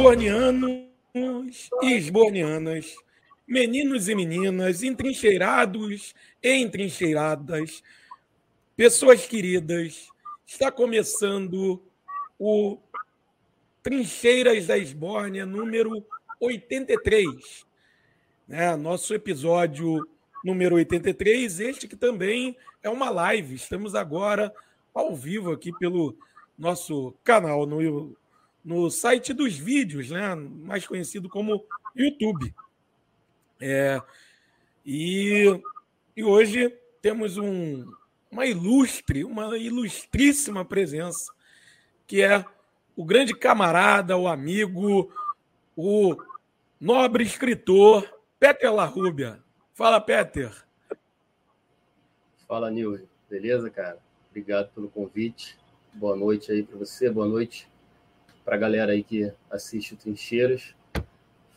Esbornianos e esbornianas, meninos e meninas, entrincheirados e entrincheiradas, pessoas queridas, está começando o Trincheiras da Esbórnia número 83. Né? Nosso episódio número 83, este que também é uma live. Estamos agora ao vivo aqui pelo nosso canal no, no site dos vídeos, né? mais conhecido como YouTube. É, e, e hoje temos um, uma ilustre, uma ilustríssima presença, que é o grande camarada, o amigo, o nobre escritor Peter Larrubia. Fala, Peter. Fala, Nil. Beleza, cara? Obrigado pelo convite. Boa noite aí para você, boa noite para a galera aí que assiste o Trincheiras.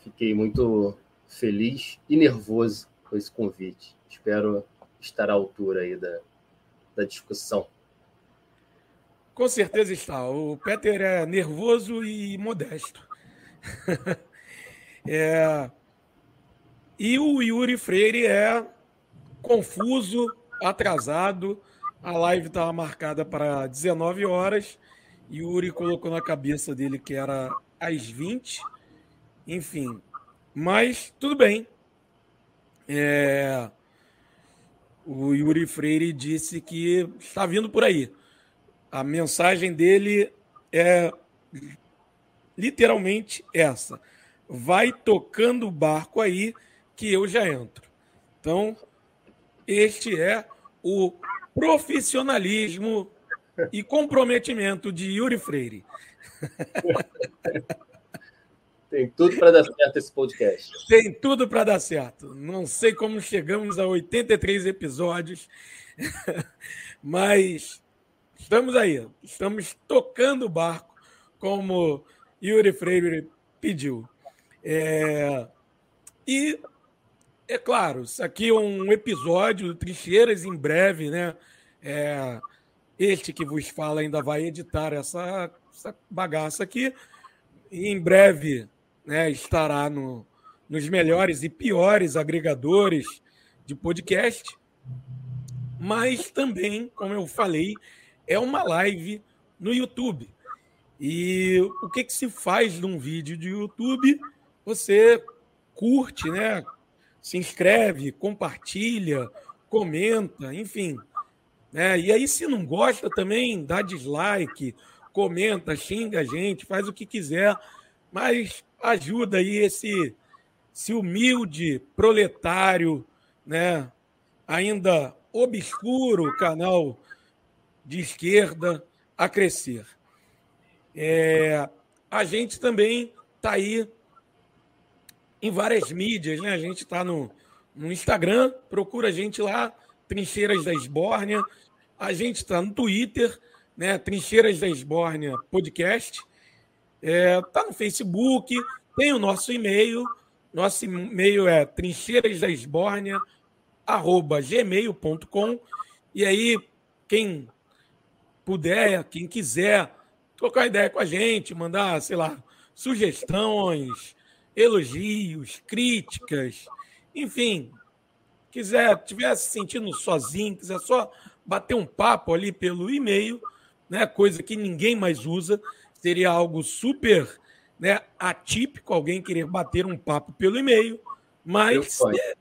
Fiquei muito feliz e nervoso com esse convite. Espero estar à altura aí da, da discussão. Com certeza está. O Peter é nervoso e modesto. é... E o Yuri Freire é confuso, atrasado. A live estava marcada para 19 horas. Yuri colocou na cabeça dele que era às 20. Enfim. Mas tudo bem. É... O Yuri Freire disse que está vindo por aí. A mensagem dele é literalmente essa: vai tocando o barco aí que eu já entro. Então, este é o profissionalismo e comprometimento de Yuri Freire. Tem tudo para dar certo esse podcast. Tem tudo para dar certo. Não sei como chegamos a 83 episódios, mas estamos aí. Estamos tocando o barco, como Yuri Freire pediu. É... E, é claro, isso aqui é um episódio do Trincheiras em breve, né? É... Este que vos fala ainda vai editar essa, essa bagaça aqui. E em breve né, estará no, nos melhores e piores agregadores de podcast, mas também, como eu falei, é uma live no YouTube. E o que, que se faz num vídeo de YouTube? Você curte, né? Se inscreve, compartilha, comenta, enfim. Né? E aí, se não gosta, também dá dislike, comenta, xinga a gente, faz o que quiser, mas ajuda aí esse, esse humilde proletário, né? ainda obscuro canal de esquerda a crescer. É, a gente também está aí em várias mídias, né? A gente está no, no Instagram, procura a gente lá, Trincheiras da Esbórnia. A gente está no Twitter, né? Trincheiras da Esbórnia Podcast. É, tá no Facebook, tem o nosso e-mail. Nosso e-mail é trincheirasdaesbórnia.gmail.com. E aí, quem puder, quem quiser trocar ideia com a gente, mandar, sei lá, sugestões, elogios, críticas, enfim, quiser, tiver se sentindo sozinho, quiser só bater um papo ali pelo e-mail, né, coisa que ninguém mais usa, seria algo super né, atípico alguém querer bater um papo pelo e-mail, mas se,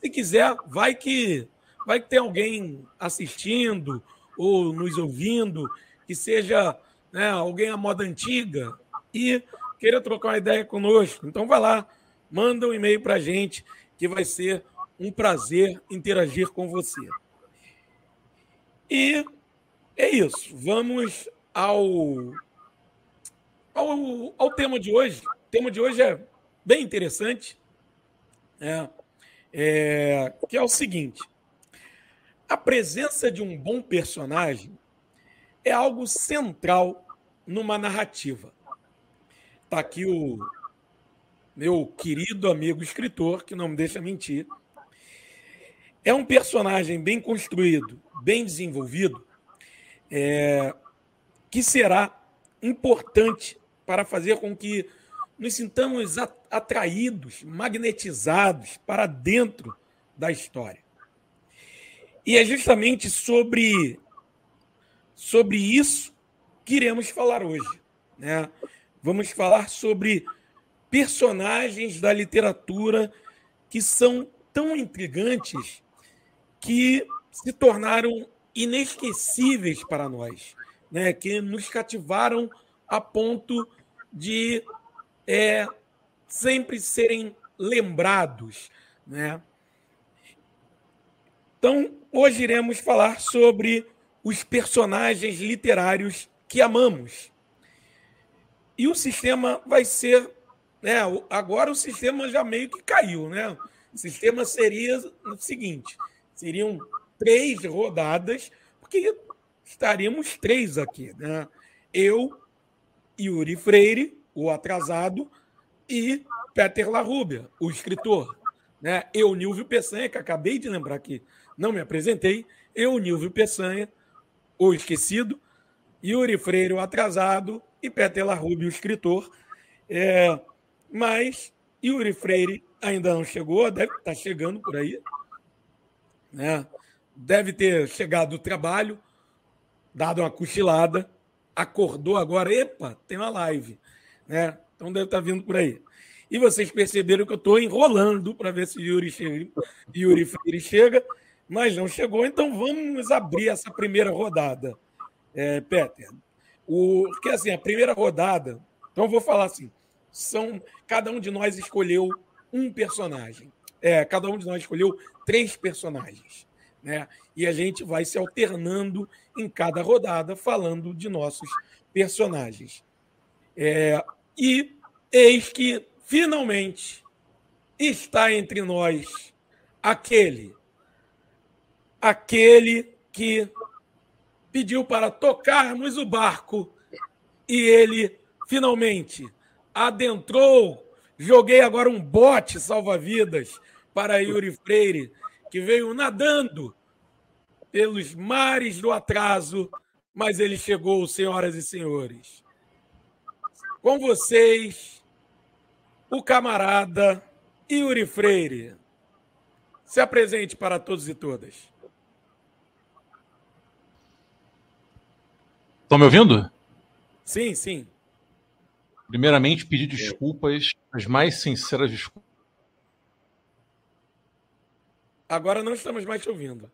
se, quiser, vai que vai que tem alguém assistindo ou nos ouvindo que seja né, alguém à moda antiga e queira trocar uma ideia conosco. Então vai lá, manda um e-mail para a gente que vai ser um prazer interagir com você. E é isso. Vamos ao ao, ao tema de hoje. O tema de hoje é bem interessante, é, é, que é o seguinte: a presença de um bom personagem é algo central numa narrativa. Está aqui o meu querido amigo escritor, que não me deixa mentir. É um personagem bem construído, bem desenvolvido, é, que será importante para fazer com que nos sintamos atraídos, magnetizados para dentro da história. E é justamente sobre, sobre isso que iremos falar hoje. Né? Vamos falar sobre personagens da literatura que são tão intrigantes que se tornaram inesquecíveis para nós, né? que nos cativaram a ponto de é, sempre serem lembrados. Né? Então, hoje iremos falar sobre os personagens literários que amamos. E o sistema vai ser. Né, agora o sistema já meio que caiu. Né? O sistema seria o seguinte: seriam três rodadas, porque estaríamos três aqui. Né? Eu, Yuri Freire, o atrasado, e Peter Larrubia, o escritor. Né? Eu, Nilvio Peçanha, que acabei de lembrar que não me apresentei. Eu, Nilvio Peçanha, o esquecido, Yuri Freire, o atrasado, e Peter Larrubia, o escritor. É, mas Yuri Freire ainda não chegou, deve estar chegando por aí. Né? Deve ter chegado do trabalho, dado uma cochilada, acordou agora, epa, tem uma live. Né? Então deve estar vindo por aí. E vocês perceberam que eu estou enrolando para ver se Yuri, chega, Yuri Freire chega, mas não chegou. Então vamos abrir essa primeira rodada, é, Peter. O, porque assim, a primeira rodada, então vou falar assim, são cada um de nós escolheu um personagem. É, cada um de nós escolheu três personagens. Né? E a gente vai se alternando em cada rodada, falando de nossos personagens. É, e eis que, finalmente, está entre nós aquele, aquele que pediu para tocarmos o barco e ele finalmente adentrou. Joguei agora um bote salva-vidas para Yuri Freire, que veio nadando pelos mares do atraso, mas ele chegou, senhoras e senhores. Com vocês, o camarada Yuri Freire. Se apresente para todos e todas. Estão me ouvindo? Sim, sim. Primeiramente, pedir desculpas, as mais sinceras desculpas. Agora não estamos mais te ouvindo.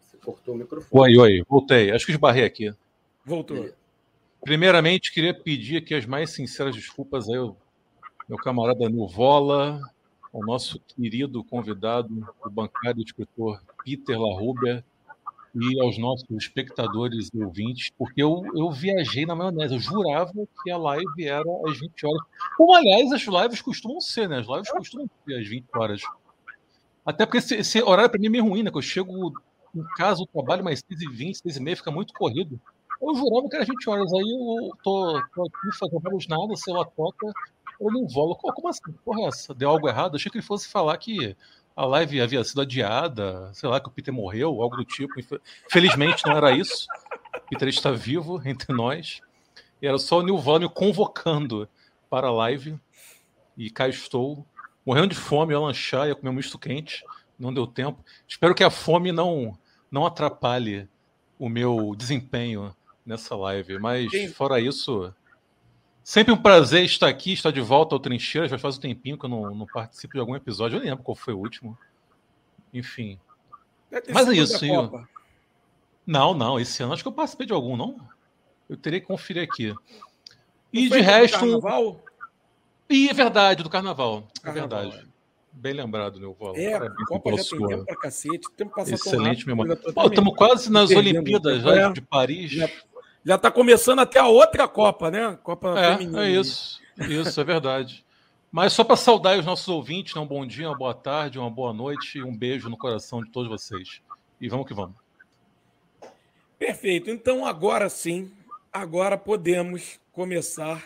Você cortou o microfone. Oi, oi, voltei. Acho que esbarrei aqui. Voltou. Primeiramente, queria pedir aqui as mais sinceras desculpas aí ao meu camarada Nuvola, ao nosso querido convidado, o bancário e escritor Peter Larrubia, e aos nossos espectadores e ouvintes, porque eu, eu viajei na maionese. Eu jurava que a live era às 20 horas. Como, aliás, as lives costumam ser, né? As lives costumam ser às 20 horas. Até porque esse, esse horário para mim é meio ruim, né? Que eu chego em casa, o trabalho mais 6h20, 6h30, fica muito corrido. Eu jurava que era 20 horas. Aí eu tô, tô aqui fazendo nada, sei lá, toca, eu não volo. Como assim? Porra, é essa? Deu algo errado? Eu achei que ele fosse falar que a live havia sido adiada, sei lá, que o Peter morreu, algo do tipo. Felizmente não era isso. O Peter está vivo entre nós. E era só o Nilvânio convocando para a live. E cá estou, morrendo de fome, ia lanchar, ia comer um misto quente. Não deu tempo. Espero que a fome não, não atrapalhe o meu desempenho nessa live. Mas, fora isso, Sempre um prazer estar aqui, estar de volta ao Trincheiras. Já faz um tempinho que eu não, não participo de algum episódio. Eu nem lembro qual foi o último. Enfim. Mas é isso. Eu... Não, não. Esse ano acho que eu participei de algum, não? Eu teria que conferir aqui. E de resto. Carnaval? E é verdade, do carnaval. É carnaval, é verdade. É. Bem lembrado, meu avô. É, Parabéns Copa já tem tempo pra cacete. Tempo Excelente memória. Estamos quase nas Olimpíadas já, de Paris. Já já está começando até a outra Copa, né? Copa é, feminina. É isso, isso é verdade. Mas só para saudar os nossos ouvintes, né? um bom dia, uma boa tarde, uma boa noite e um beijo no coração de todos vocês. E vamos que vamos. Perfeito. Então agora sim, agora podemos começar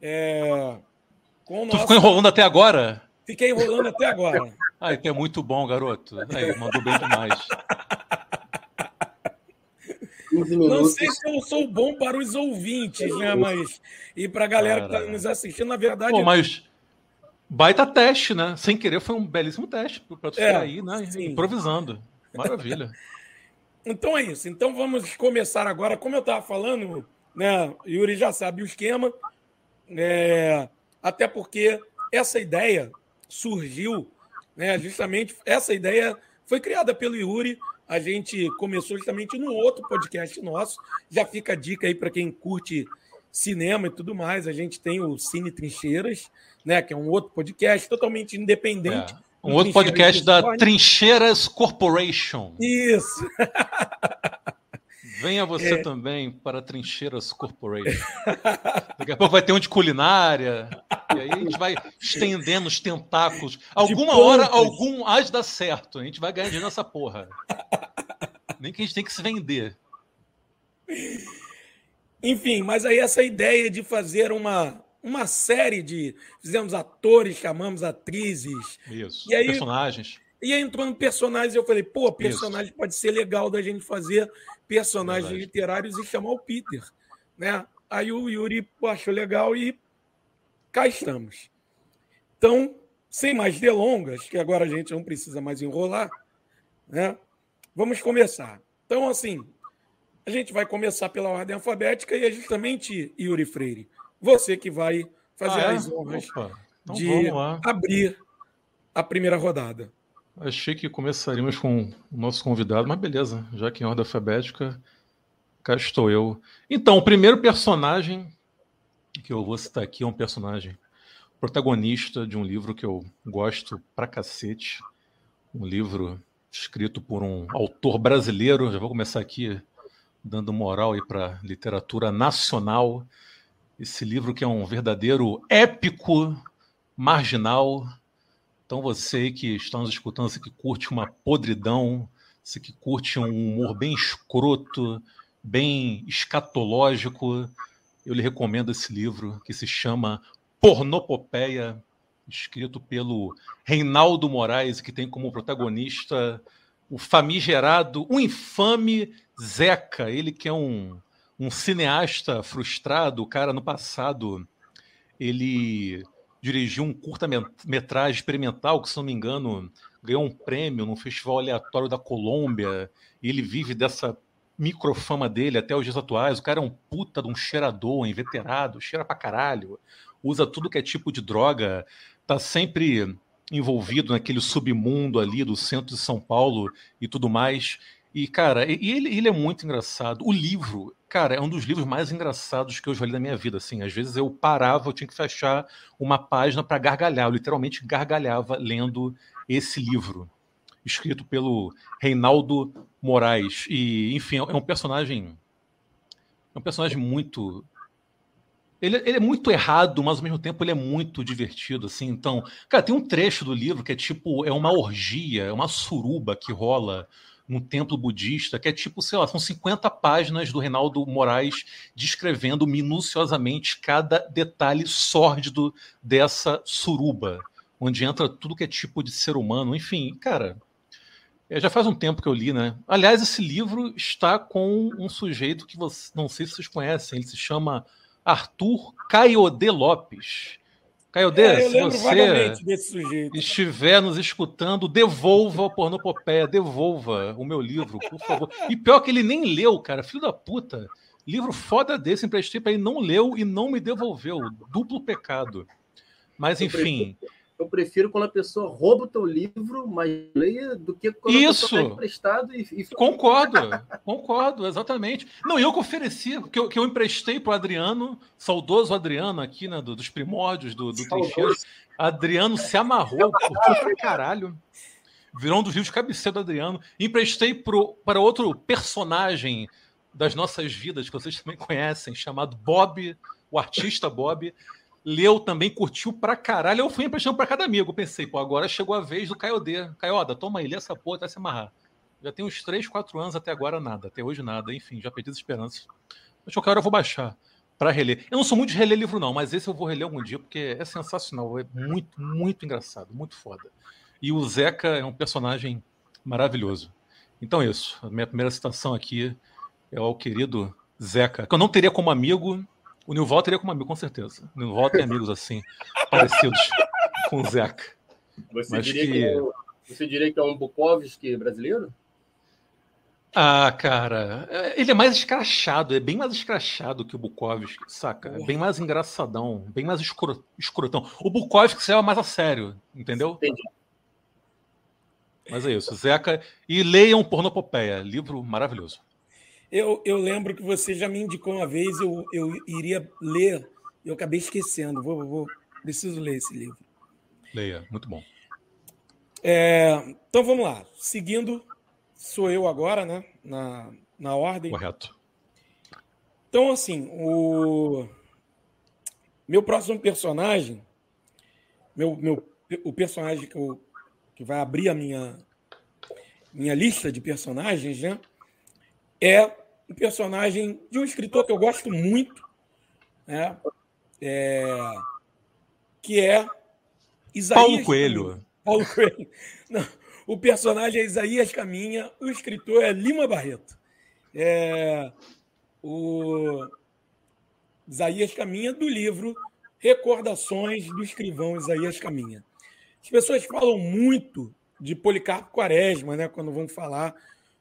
é, com o nosso... Tu ficou enrolando até agora? Fiquei enrolando até agora. Ai, que é muito bom, garoto. Aí, mandou bem demais. Não sei se eu sou bom para os ouvintes, né? Mas. E para a galera que está nos assistindo, na verdade. Pô, mas. Baita teste, né? Sem querer, foi um belíssimo teste para tu é, aí, né? Sim. Improvisando. Maravilha. então é isso. Então vamos começar agora. Como eu estava falando, né? Yuri já sabe o esquema. É, até porque essa ideia surgiu, né? Justamente essa ideia foi criada pelo Yuri. A gente começou justamente no outro podcast nosso. Já fica a dica aí para quem curte cinema e tudo mais. A gente tem o Cine Trincheiras, né? Que é um outro podcast totalmente independente. É. Um outro podcast da Trincheiras Corporation. Isso. Venha você é. também para Trincheiras Corporation. Daqui a pouco vai ter um de culinária. E aí a gente vai estendendo os tentáculos. Alguma hora, algum de dar certo. A gente vai ganhar dinheiro nessa porra. Nem que a gente tem que se vender. Enfim, mas aí essa ideia de fazer uma, uma série de. Fizemos atores, chamamos atrizes. Isso. E aí, personagens. E aí entrando personagens, eu falei, pô, personagem Isso. pode ser legal da gente fazer personagens Verdade. literários e chamar o Peter. Né? Aí o Yuri achou legal e cá estamos. Então, sem mais delongas, que agora a gente não precisa mais enrolar, né? Vamos começar. Então, assim, a gente vai começar pela ordem alfabética e é justamente Yuri Freire, você que vai fazer ah, é? as honras então, de abrir a primeira rodada. Achei que começaríamos com o nosso convidado, mas beleza, já que em ordem alfabética, cá estou eu. Então, o primeiro personagem que eu vou citar aqui é um personagem protagonista de um livro que eu gosto pra cacete. Um livro escrito por um autor brasileiro. Já vou começar aqui dando moral aí para literatura nacional. Esse livro que é um verdadeiro épico marginal. Então você que está nos escutando, você que curte uma podridão, você que curte um humor bem escroto, bem escatológico, eu lhe recomendo esse livro que se chama Pornopopeia, escrito pelo Reinaldo Moraes, que tem como protagonista o famigerado, o infame Zeca, ele que é um, um cineasta frustrado, o cara no passado ele dirigiu um curta-metragem experimental que, se não me engano, ganhou um prêmio num festival aleatório da Colômbia, e ele vive dessa microfama dele até os dias atuais. O cara é um puta de um cheirador, inveterado, cheira pra caralho, usa tudo que é tipo de droga, tá sempre envolvido naquele submundo ali do centro de São Paulo e tudo mais. E, cara, e ele, ele é muito engraçado. O livro, cara, é um dos livros mais engraçados que eu já li na minha vida. Assim, às vezes eu parava, eu tinha que fechar uma página para gargalhar. Eu literalmente gargalhava lendo esse livro escrito pelo Reinaldo Moraes. E, enfim, é um personagem. É um personagem muito. Ele, ele, é muito errado, mas ao mesmo tempo ele é muito divertido, assim. Então, cara, tem um trecho do livro que é tipo, é uma orgia, é uma suruba que rola num templo budista, que é tipo, sei lá, são 50 páginas do Reinaldo Moraes descrevendo minuciosamente cada detalhe sórdido dessa suruba, onde entra tudo que é tipo de ser humano, enfim, cara, é, já faz um tempo que eu li, né? Aliás, esse livro está com um sujeito que você, não sei se vocês conhecem, ele se chama Arthur Caiode Lopes. Caiode, é, se você estiver nos escutando, devolva o Pornopopeia, devolva o meu livro, por favor. E pior que ele nem leu, cara, filho da puta. Livro foda desse, emprestei para ele, não leu e não me devolveu. Duplo pecado. Mas, enfim eu prefiro quando a pessoa rouba o teu livro, mas leia, do que quando Isso. a pessoa pega emprestado e, e... Concordo, concordo, exatamente. Não, eu que ofereci, que eu, que eu emprestei para o Adriano, saudoso Adriano aqui, né, do, dos primórdios do, do Trincheiro. Adriano se amarrou, curtiu pra caralho. Virou um dos livros de cabeceira do Adriano. Emprestei pro, para outro personagem das nossas vidas, que vocês também conhecem, chamado Bob, o artista Bob leu também, curtiu pra caralho. Eu fui emprestando pra cada amigo. Pensei, pô, agora chegou a vez do Caiodê. Caioda, toma aí, lê essa porra até se amarrar. Já tem uns 3, 4 anos até agora nada. Até hoje nada. Enfim, já perdi as esperanças. Mas qualquer hora eu vou baixar para reler. Eu não sou muito de reler livro, não, mas esse eu vou reler algum dia, porque é sensacional. É muito, muito engraçado, muito foda. E o Zeca é um personagem maravilhoso. Então, é isso. A minha primeira citação aqui é ao querido Zeca, que eu não teria como amigo, o Nilval teria como amigo, com certeza. O Nilval tem amigos assim, parecidos com o Zeca. Você, diria que... que é, você diria que é um Bukowski brasileiro? Ah, cara, é, ele é mais escrachado, é bem mais escrachado que o Bukowski, saca? É bem mais engraçadão, bem mais escro... escrotão. O Bukowski se leva mais a sério, entendeu? Entendi. Mas é isso, Zeca. E leiam Pornopopeia, livro maravilhoso. Eu, eu lembro que você já me indicou uma vez, eu, eu iria ler, eu acabei esquecendo. Vou, vou, preciso ler esse livro. Leia, muito bom. É, então vamos lá. Seguindo sou eu agora, né? Na, na ordem. Correto. Então, assim, o meu próximo personagem, meu, meu, o personagem que, eu, que vai abrir a minha, minha lista de personagens, né? É um personagem de um escritor que eu gosto muito, né? É, que é Isaías Paulo Coelho. Paulo Coelho. Não, o personagem é Isaías Caminha, o escritor é Lima Barreto. É, o Isaías Caminha, do livro Recordações do Escrivão Isaías Caminha. As pessoas falam muito de Policarpo Quaresma, né, quando vão falar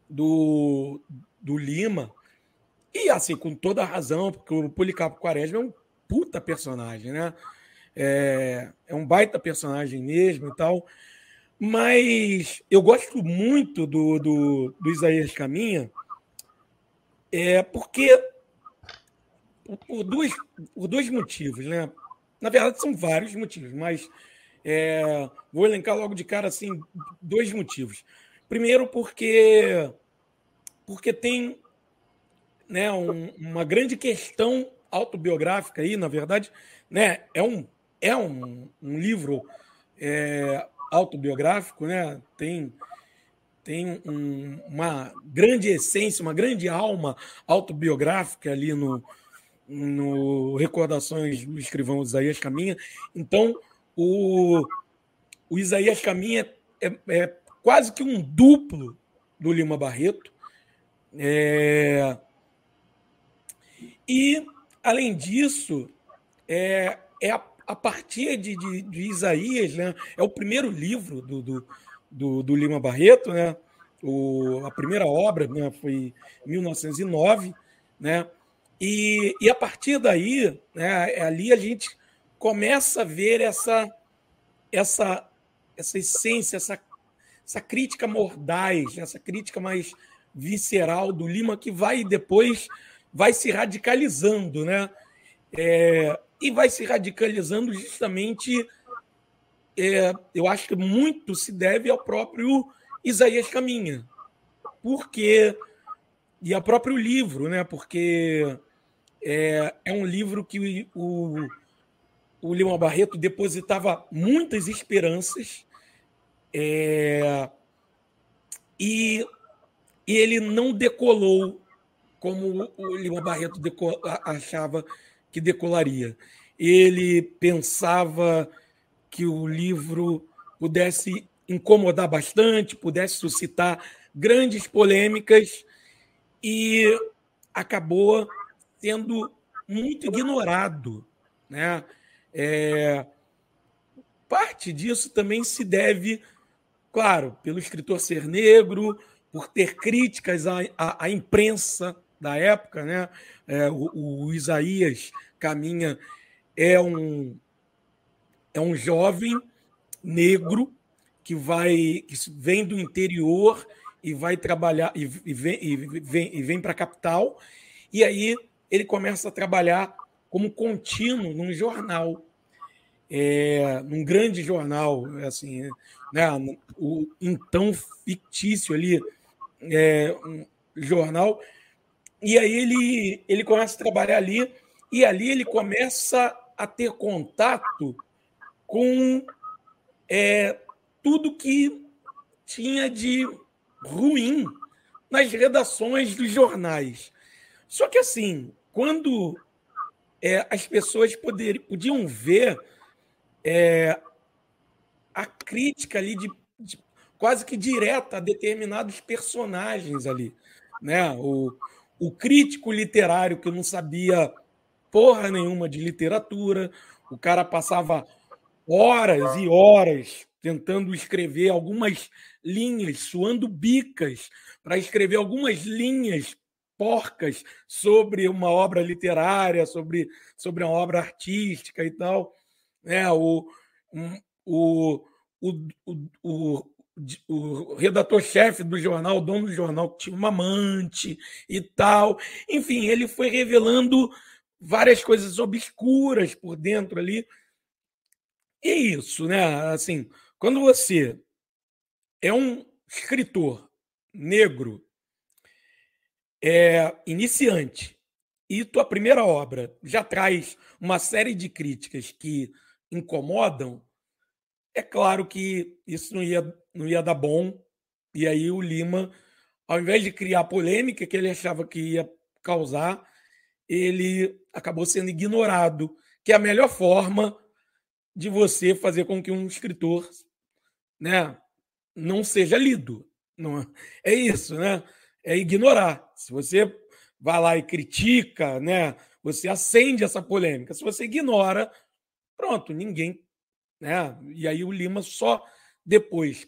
do, do Lima. E assim, com toda a razão, porque o Policarpo Quaresma é um puta personagem, né? É, é um baita personagem mesmo e tal. Mas eu gosto muito do, do, do Isaías Caminha, é porque por, dois, por dois motivos, né? Na verdade, são vários motivos, mas é, vou elencar logo de cara assim dois motivos. Primeiro, porque porque tem né, um, uma grande questão autobiográfica aí, na verdade, né? É um é um, um livro é, autobiográfico, né? Tem tem um, uma grande essência, uma grande alma autobiográfica ali no, no Recordações do Escrivão Isaías Caminha. Então, o, o Isaías Caminha é, é quase que um duplo do Lima Barreto. É... E, além disso, é, é a a partir de, de, de, Isaías, né? É o primeiro livro do, do, do, do Lima Barreto, né? O, a primeira obra né, foi em 1909, né? E, e a partir daí, né, é ali a gente começa a ver essa essa essa essência, essa, essa crítica mordaz, essa crítica mais visceral do Lima que vai depois vai se radicalizando, né? É, e vai se radicalizando justamente, é, eu acho que muito se deve ao próprio Isaías Caminha, porque e ao próprio livro, né? Porque é, é um livro que o, o Lima Barreto depositava muitas esperanças é, e, e ele não decolou como o Lima Barreto achava que decolaria. Ele pensava que o livro pudesse incomodar bastante, pudesse suscitar grandes polêmicas e acabou sendo muito ignorado. Né? É, parte disso também se deve, claro, pelo escritor ser negro, por ter críticas à, à, à imprensa da época, né? É, o, o, Isaías Caminha é um é um jovem negro que vai que vem do interior e vai trabalhar e, e vem, e vem, e vem para a capital. E aí ele começa a trabalhar como contínuo num jornal. É, num grande jornal assim né? O então fictício ali é, um jornal e aí ele, ele começa a trabalhar ali, e ali ele começa a ter contato com é, tudo que tinha de ruim nas redações dos jornais. Só que assim, quando é, as pessoas poder, podiam ver é, a crítica ali de, de, quase que direta a determinados personagens ali, né? O, o crítico literário que não sabia porra nenhuma de literatura, o cara passava horas e horas tentando escrever algumas linhas, suando bicas para escrever algumas linhas porcas sobre uma obra literária, sobre, sobre uma obra artística e tal. É, o, o, o, o, o redator-chefe do jornal, o dono do jornal, que tinha uma amante e tal. Enfim, ele foi revelando várias coisas obscuras por dentro ali. E isso, né? Assim, quando você é um escritor negro é, iniciante e tua primeira obra já traz uma série de críticas que incomodam, é claro que isso não ia, não ia dar bom. E aí o Lima, ao invés de criar polêmica que ele achava que ia causar, ele acabou sendo ignorado, que é a melhor forma de você fazer com que um escritor né, não seja lido. Não, é isso, né? É ignorar. Se você vai lá e critica, né, você acende essa polêmica. Se você ignora, pronto, ninguém. Né? E aí o Lima só depois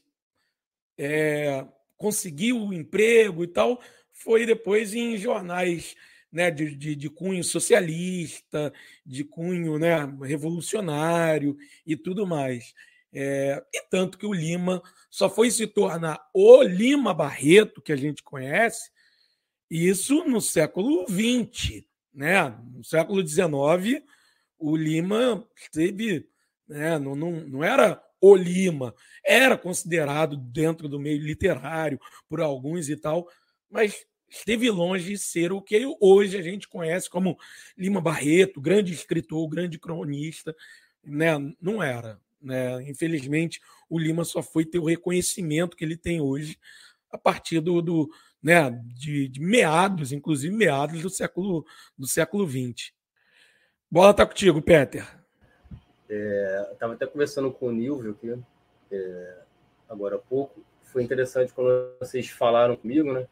é, conseguiu o emprego e tal, foi depois em jornais né, de, de, de, cunho socialista, de cunho né, revolucionário e tudo mais. É, e tanto que o Lima só foi se tornar o Lima Barreto, que a gente conhece, isso no século XX. Né? No século XIX, o Lima esteve. Né, não, não, não era o Lima, era considerado dentro do meio literário por alguns e tal, mas esteve longe de ser o que hoje a gente conhece como Lima Barreto, grande escritor, grande cronista, né? Não era. Né? Infelizmente, o Lima só foi ter o reconhecimento que ele tem hoje a partir do, do né, de, de, meados, inclusive meados do século do século XX. Bola tá contigo, Peter. É, Estava até conversando com o Nilvio aqui é, agora há pouco. Foi interessante quando vocês falaram comigo, né,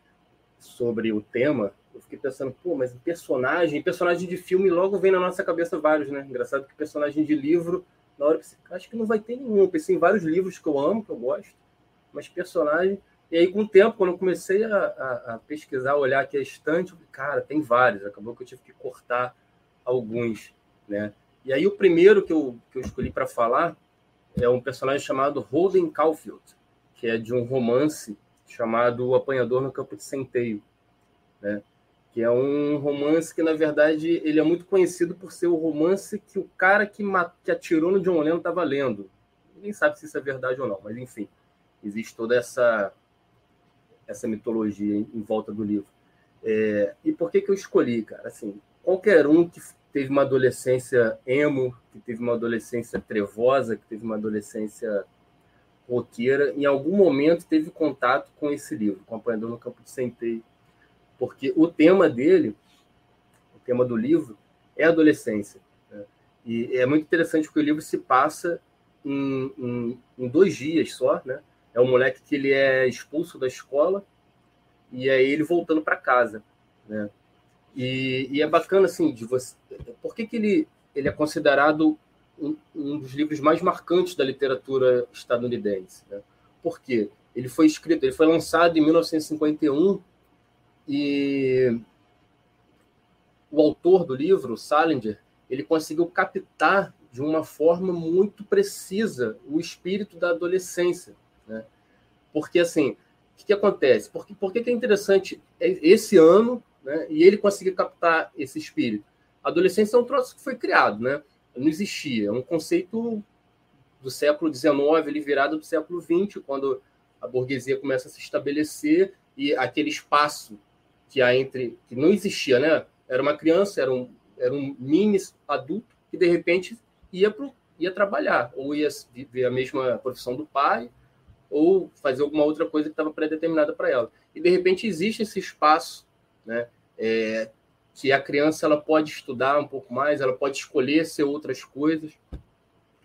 sobre o tema. Eu fiquei pensando, pô, mas personagem, personagem de filme logo vem na nossa cabeça vários, né? Engraçado que personagem de livro na hora que você, acho que não vai ter nenhum. Eu pensei em vários livros que eu amo, que eu gosto, mas personagem. E aí, com o tempo, quando eu comecei a, a, a pesquisar, olhar aqui a estante, cara, tem vários. Acabou que eu tive que cortar alguns, né? E aí, o primeiro que eu, que eu escolhi para falar é um personagem chamado Holden Caulfield, que é de um romance chamado O Apanhador no Campo de Centeio, né? que é um romance que, na verdade, ele é muito conhecido por ser o romance que o cara que, que atirou no John Lennon estava lendo. Ninguém sabe se isso é verdade ou não, mas enfim, existe toda essa essa mitologia em, em volta do livro. É, e por que que eu escolhi, cara? Assim, qualquer um que teve uma adolescência emo, que teve uma adolescência trevosa, que teve uma adolescência roqueira, em algum momento teve contato com esse livro, com Apanhador no Campo de Centeio porque o tema dele, o tema do livro, é adolescência. Né? E é muito interessante porque o livro se passa em, em, em dois dias só, né? É um moleque que ele é expulso da escola e é ele voltando para casa, né? E, e, é bacana assim de você. Por que, que ele ele é considerado um, um dos livros mais marcantes da literatura estadunidense? Né? Porque ele foi escrito, ele foi lançado em 1951 e o autor do livro, Salinger, ele conseguiu captar de uma forma muito precisa o espírito da adolescência. Né? Porque, assim, o que, que acontece? Por, por que, que é interessante esse ano né, e ele conseguir captar esse espírito? A adolescência é um troço que foi criado, né? não existia. É um conceito do século XIX, ele virado do século XX, quando a burguesia começa a se estabelecer e aquele espaço que há entre que não existia, né? Era uma criança, era um, era um mini adulto que de repente ia pro, ia trabalhar ou ia viver a mesma profissão do pai ou fazer alguma outra coisa que estava pré-determinada para ela. E de repente existe esse espaço, né? É, que a criança ela pode estudar um pouco mais, ela pode escolher ser outras coisas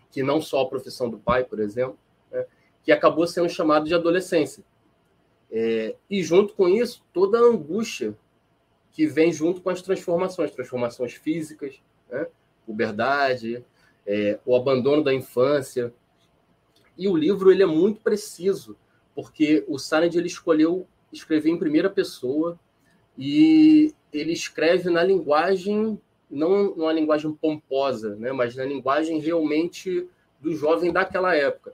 que não só a profissão do pai, por exemplo, né? que acabou sendo chamado de adolescência. É, e junto com isso, toda a angústia que vem junto com as transformações, transformações físicas, né? puberdade, é, o abandono da infância. E o livro ele é muito preciso, porque o Sand ele escolheu escrever em primeira pessoa e ele escreve na linguagem não numa linguagem pomposa, né, mas na linguagem realmente do jovem daquela época.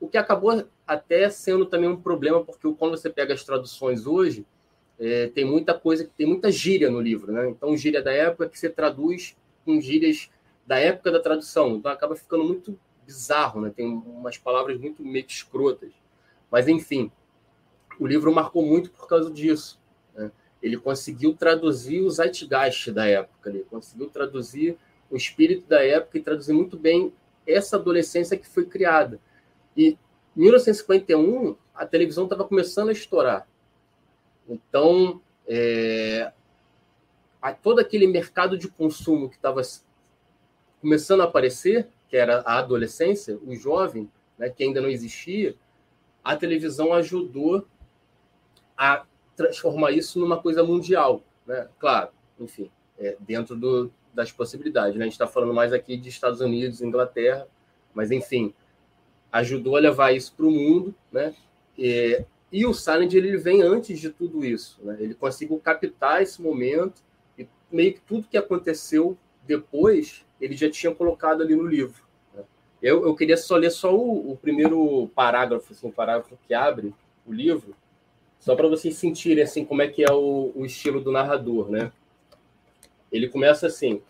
O que acabou até sendo também um problema, porque quando você pega as traduções hoje, é, tem muita coisa, tem muita gíria no livro, né? Então, gíria da época que você traduz com gírias da época da tradução. Então, acaba ficando muito bizarro, né? Tem umas palavras muito meio escrotas. Mas, enfim, o livro marcou muito por causa disso. Ele conseguiu traduzir o zeitgeist da época, ele conseguiu traduzir o espírito da época e traduzir muito bem essa adolescência que foi criada. E em 1951, a televisão estava começando a estourar. Então, é, todo aquele mercado de consumo que estava começando a aparecer, que era a adolescência, o jovem, né, que ainda não existia, a televisão ajudou a transformar isso numa coisa mundial. Né? Claro, enfim, é, dentro do, das possibilidades. Né? A gente está falando mais aqui de Estados Unidos, Inglaterra, mas enfim, ajudou a levar isso para o mundo, né? E, e o Silent ele vem antes de tudo isso, né? Ele conseguiu captar esse momento e meio que tudo que aconteceu depois ele já tinha colocado ali no livro. Né? Eu, eu queria só ler só o, o primeiro parágrafo, assim, o parágrafo que abre o livro, só para vocês sentirem assim como é que é o, o estilo do narrador, né? Ele começa assim: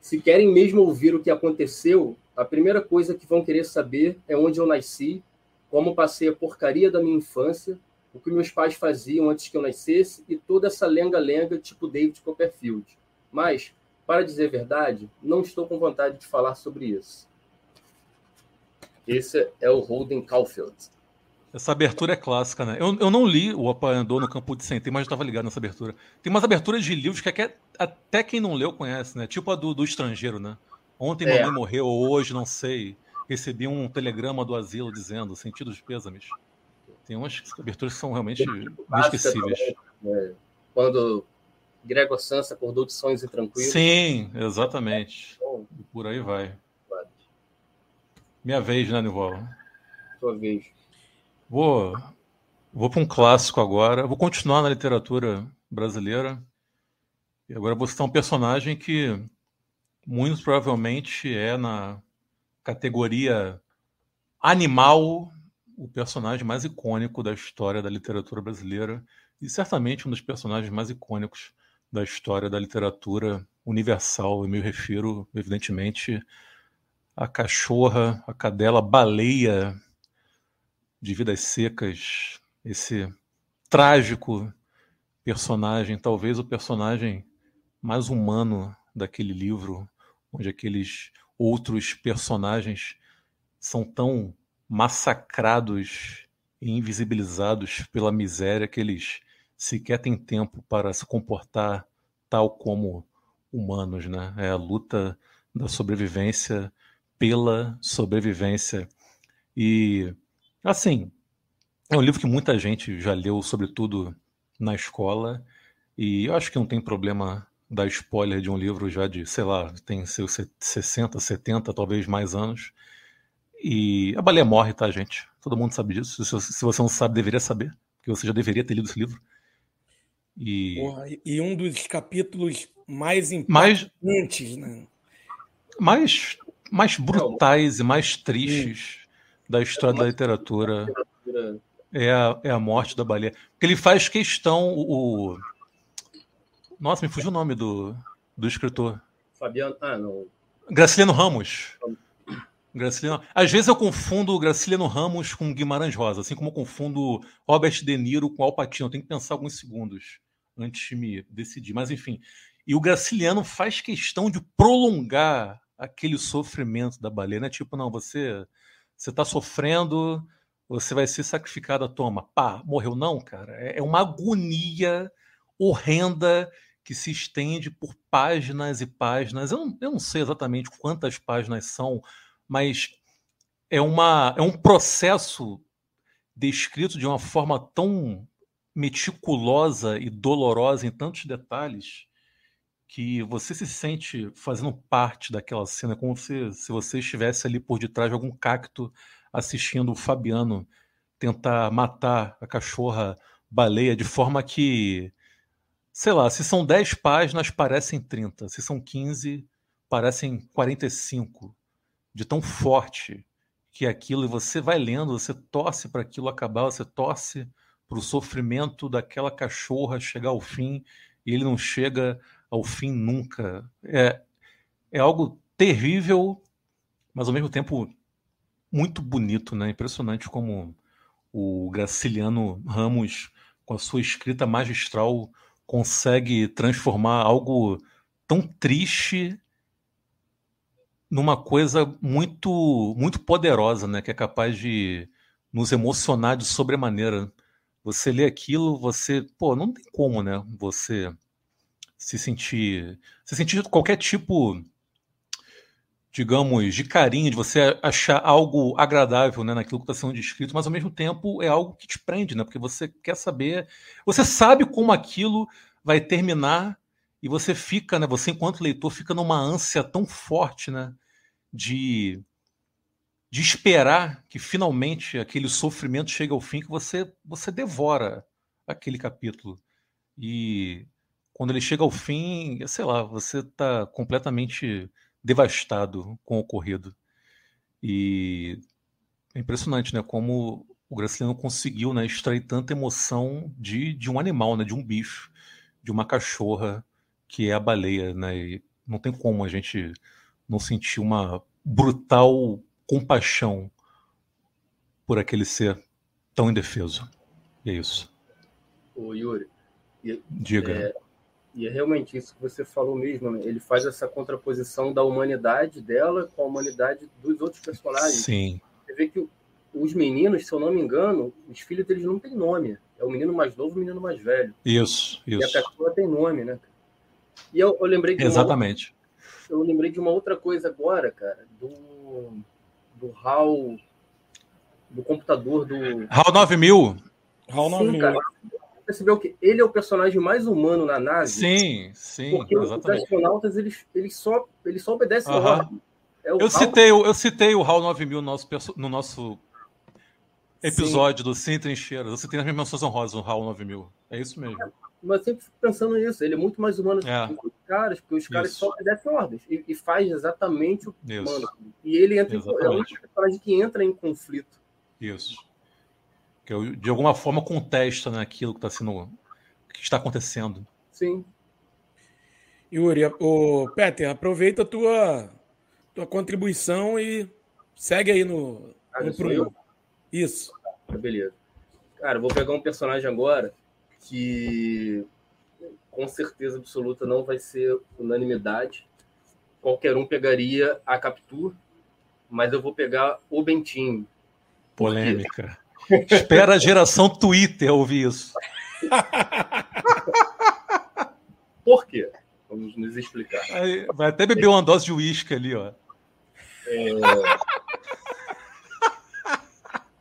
se querem mesmo ouvir o que aconteceu, a primeira coisa que vão querer saber é onde eu nasci, como passei a porcaria da minha infância, o que meus pais faziam antes que eu nascesse e toda essa lenga-lenga tipo David Copperfield. Mas, para dizer a verdade, não estou com vontade de falar sobre isso. Esse é o Holden Caulfield. Essa abertura é clássica, né? Eu, eu não li o Apanhador no Campo de Centeio, mas eu estava ligado nessa abertura. Tem umas aberturas de livros que até quem não leu conhece, né? Tipo a do, do Estrangeiro, né? Ontem é. mamãe morreu, ou hoje, não sei. Recebi um telegrama do asilo dizendo sentido de pêsames. Tem umas aberturas que são realmente inesquecíveis. Né? Quando Gregor Sansa acordou de sonhos e tranquilos. Sim, exatamente. E por aí vai. Minha vez, né, Nivola? Sua vez. Vou, vou para um clássico agora. Vou continuar na literatura brasileira. E agora vou citar um personagem que muito provavelmente é na categoria animal o personagem mais icônico da história da literatura brasileira e certamente um dos personagens mais icônicos da história da literatura universal. Eu me refiro, evidentemente, à cachorra, à cadela baleia de Vidas Secas, esse trágico personagem, talvez o personagem mais humano daquele livro, onde aqueles outros personagens são tão massacrados e invisibilizados pela miséria que eles sequer têm tempo para se comportar tal como humanos, né? É a luta da sobrevivência pela sobrevivência. E assim, é um livro que muita gente já leu, sobretudo na escola, e eu acho que não tem problema dar spoiler de um livro já de, sei lá, tem seus 60, 70, talvez mais anos. E a baleia morre, tá, gente? Todo mundo sabe disso. Se você não sabe, deveria saber, porque você já deveria ter lido esse livro. E, Porra, e um dos capítulos mais impactantes, mais, né? Mais, mais brutais e mais tristes da história da literatura é a, é a morte da baleia. Porque ele faz questão, o, nossa, me fugiu o nome do, do escritor. Fabiano. Ah, não. Graciliano Ramos. Graciliano. Às vezes eu confundo o Graciliano Ramos com Guimarães Rosa, assim como eu confundo Robert De Niro com Al Pacino. Eu tenho que pensar alguns segundos antes de me decidir. Mas enfim. E o Graciliano faz questão de prolongar aquele sofrimento da baleia. Né? Tipo, não, você você está sofrendo, você vai ser sacrificado, toma. Pá, morreu não, cara. É, é uma agonia horrenda que se estende por páginas e páginas. Eu não, eu não sei exatamente quantas páginas são, mas é, uma, é um processo descrito de uma forma tão meticulosa e dolorosa em tantos detalhes que você se sente fazendo parte daquela cena, como se, se você estivesse ali por detrás de algum cacto assistindo o Fabiano tentar matar a cachorra baleia de forma que, sei lá, se são 10 páginas, parecem 30, se são 15, parecem 45, de tão forte que é aquilo, e você vai lendo, você torce para aquilo acabar, você torce para o sofrimento daquela cachorra chegar ao fim, e ele não chega ao fim nunca. É, é algo terrível, mas ao mesmo tempo muito bonito, né? Impressionante como o Graciliano Ramos, com a sua escrita magistral, consegue transformar algo tão triste numa coisa muito muito poderosa, né? Que é capaz de nos emocionar de sobremaneira. Você lê aquilo, você, pô, não tem como, né? Você se sentir, se sentir qualquer tipo digamos, de carinho, de você achar algo agradável né, naquilo que está sendo descrito, mas ao mesmo tempo é algo que te prende, né? Porque você quer saber, você sabe como aquilo vai terminar e você fica, né? Você enquanto leitor fica numa ânsia tão forte, né? De de esperar que finalmente aquele sofrimento chegue ao fim, que você você devora aquele capítulo e quando ele chega ao fim, sei lá, você está completamente devastado com o ocorrido. E é impressionante, né? Como o Graciliano conseguiu né, extrair tanta emoção de, de um animal, né? De um bicho, de uma cachorra, que é a baleia, né? E não tem como a gente não sentir uma brutal compaixão por aquele ser tão indefeso. E é isso. Ô, Yuri. Diga. É, e é realmente isso que você falou mesmo, né? ele faz essa contraposição da humanidade dela com a humanidade dos outros personagens. Sim. Você vê que os meninos, se eu não me engano, os filhos deles não têm nome. É o menino mais novo e o menino mais velho. Isso, isso. E a pessoa tem nome, né? E eu, eu lembrei de Exatamente. Uma, eu lembrei de uma outra coisa agora, cara, do, do HAL, do computador do... HAL 9000. HAL 9000. Cara, percebeu que ele é o personagem mais humano na nave. Sim, sim. Porque exatamente. os astronautas eles, eles, só, eles só obedecem uhum. ordem. É eu, citei, eu citei o HAL 9000 no nosso, no nosso episódio sim. do Sem Trincheiras. Eu citei nas minhas menções honrosas o HAL 9000. É isso mesmo. É, mas eu sempre fico pensando nisso. Ele é muito mais humano é. que os caras, porque os caras isso. só obedecem ordens e, e, faz exatamente o que manda. E ele entra em, é um personagem que entra em conflito. Isso que de alguma forma contesta né, aquilo que está sendo que está acontecendo. Sim. Yuri, o Peter, aproveita a tua tua contribuição e segue aí no, ah, no pro... Isso. Ah, beleza. Cara, eu vou pegar um personagem agora que com certeza absoluta não vai ser unanimidade. Qualquer um pegaria a Captur, mas eu vou pegar o Bentinho. Polêmica. Espera a geração Twitter ouvir isso. Por quê? Vamos nos explicar. Aí, vai até beber uma dose de uísque ali, ó. É,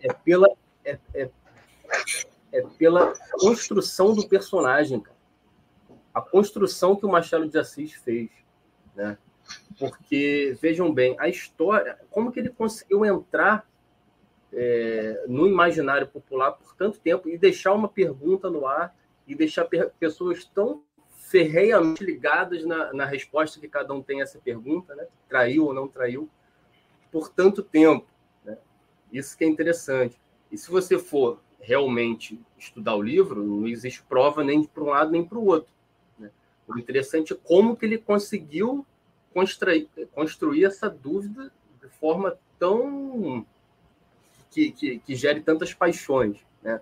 é pela é, é, é, pela construção do personagem, cara. A construção que o Machado de Assis fez, né? Porque vejam bem, a história, como que ele conseguiu entrar é, no imaginário popular por tanto tempo e deixar uma pergunta no ar e deixar pessoas tão ferreamente ligadas na, na, resposta que cada um tem a essa pergunta, né? traiu ou não traiu, por tanto tempo. Né? Isso que é interessante. E se você for realmente estudar o livro, não existe prova nem para um lado nem para o outro. Né? O interessante é como que ele conseguiu construir, construir essa dúvida de forma tão que, que, que gere tantas paixões. Né?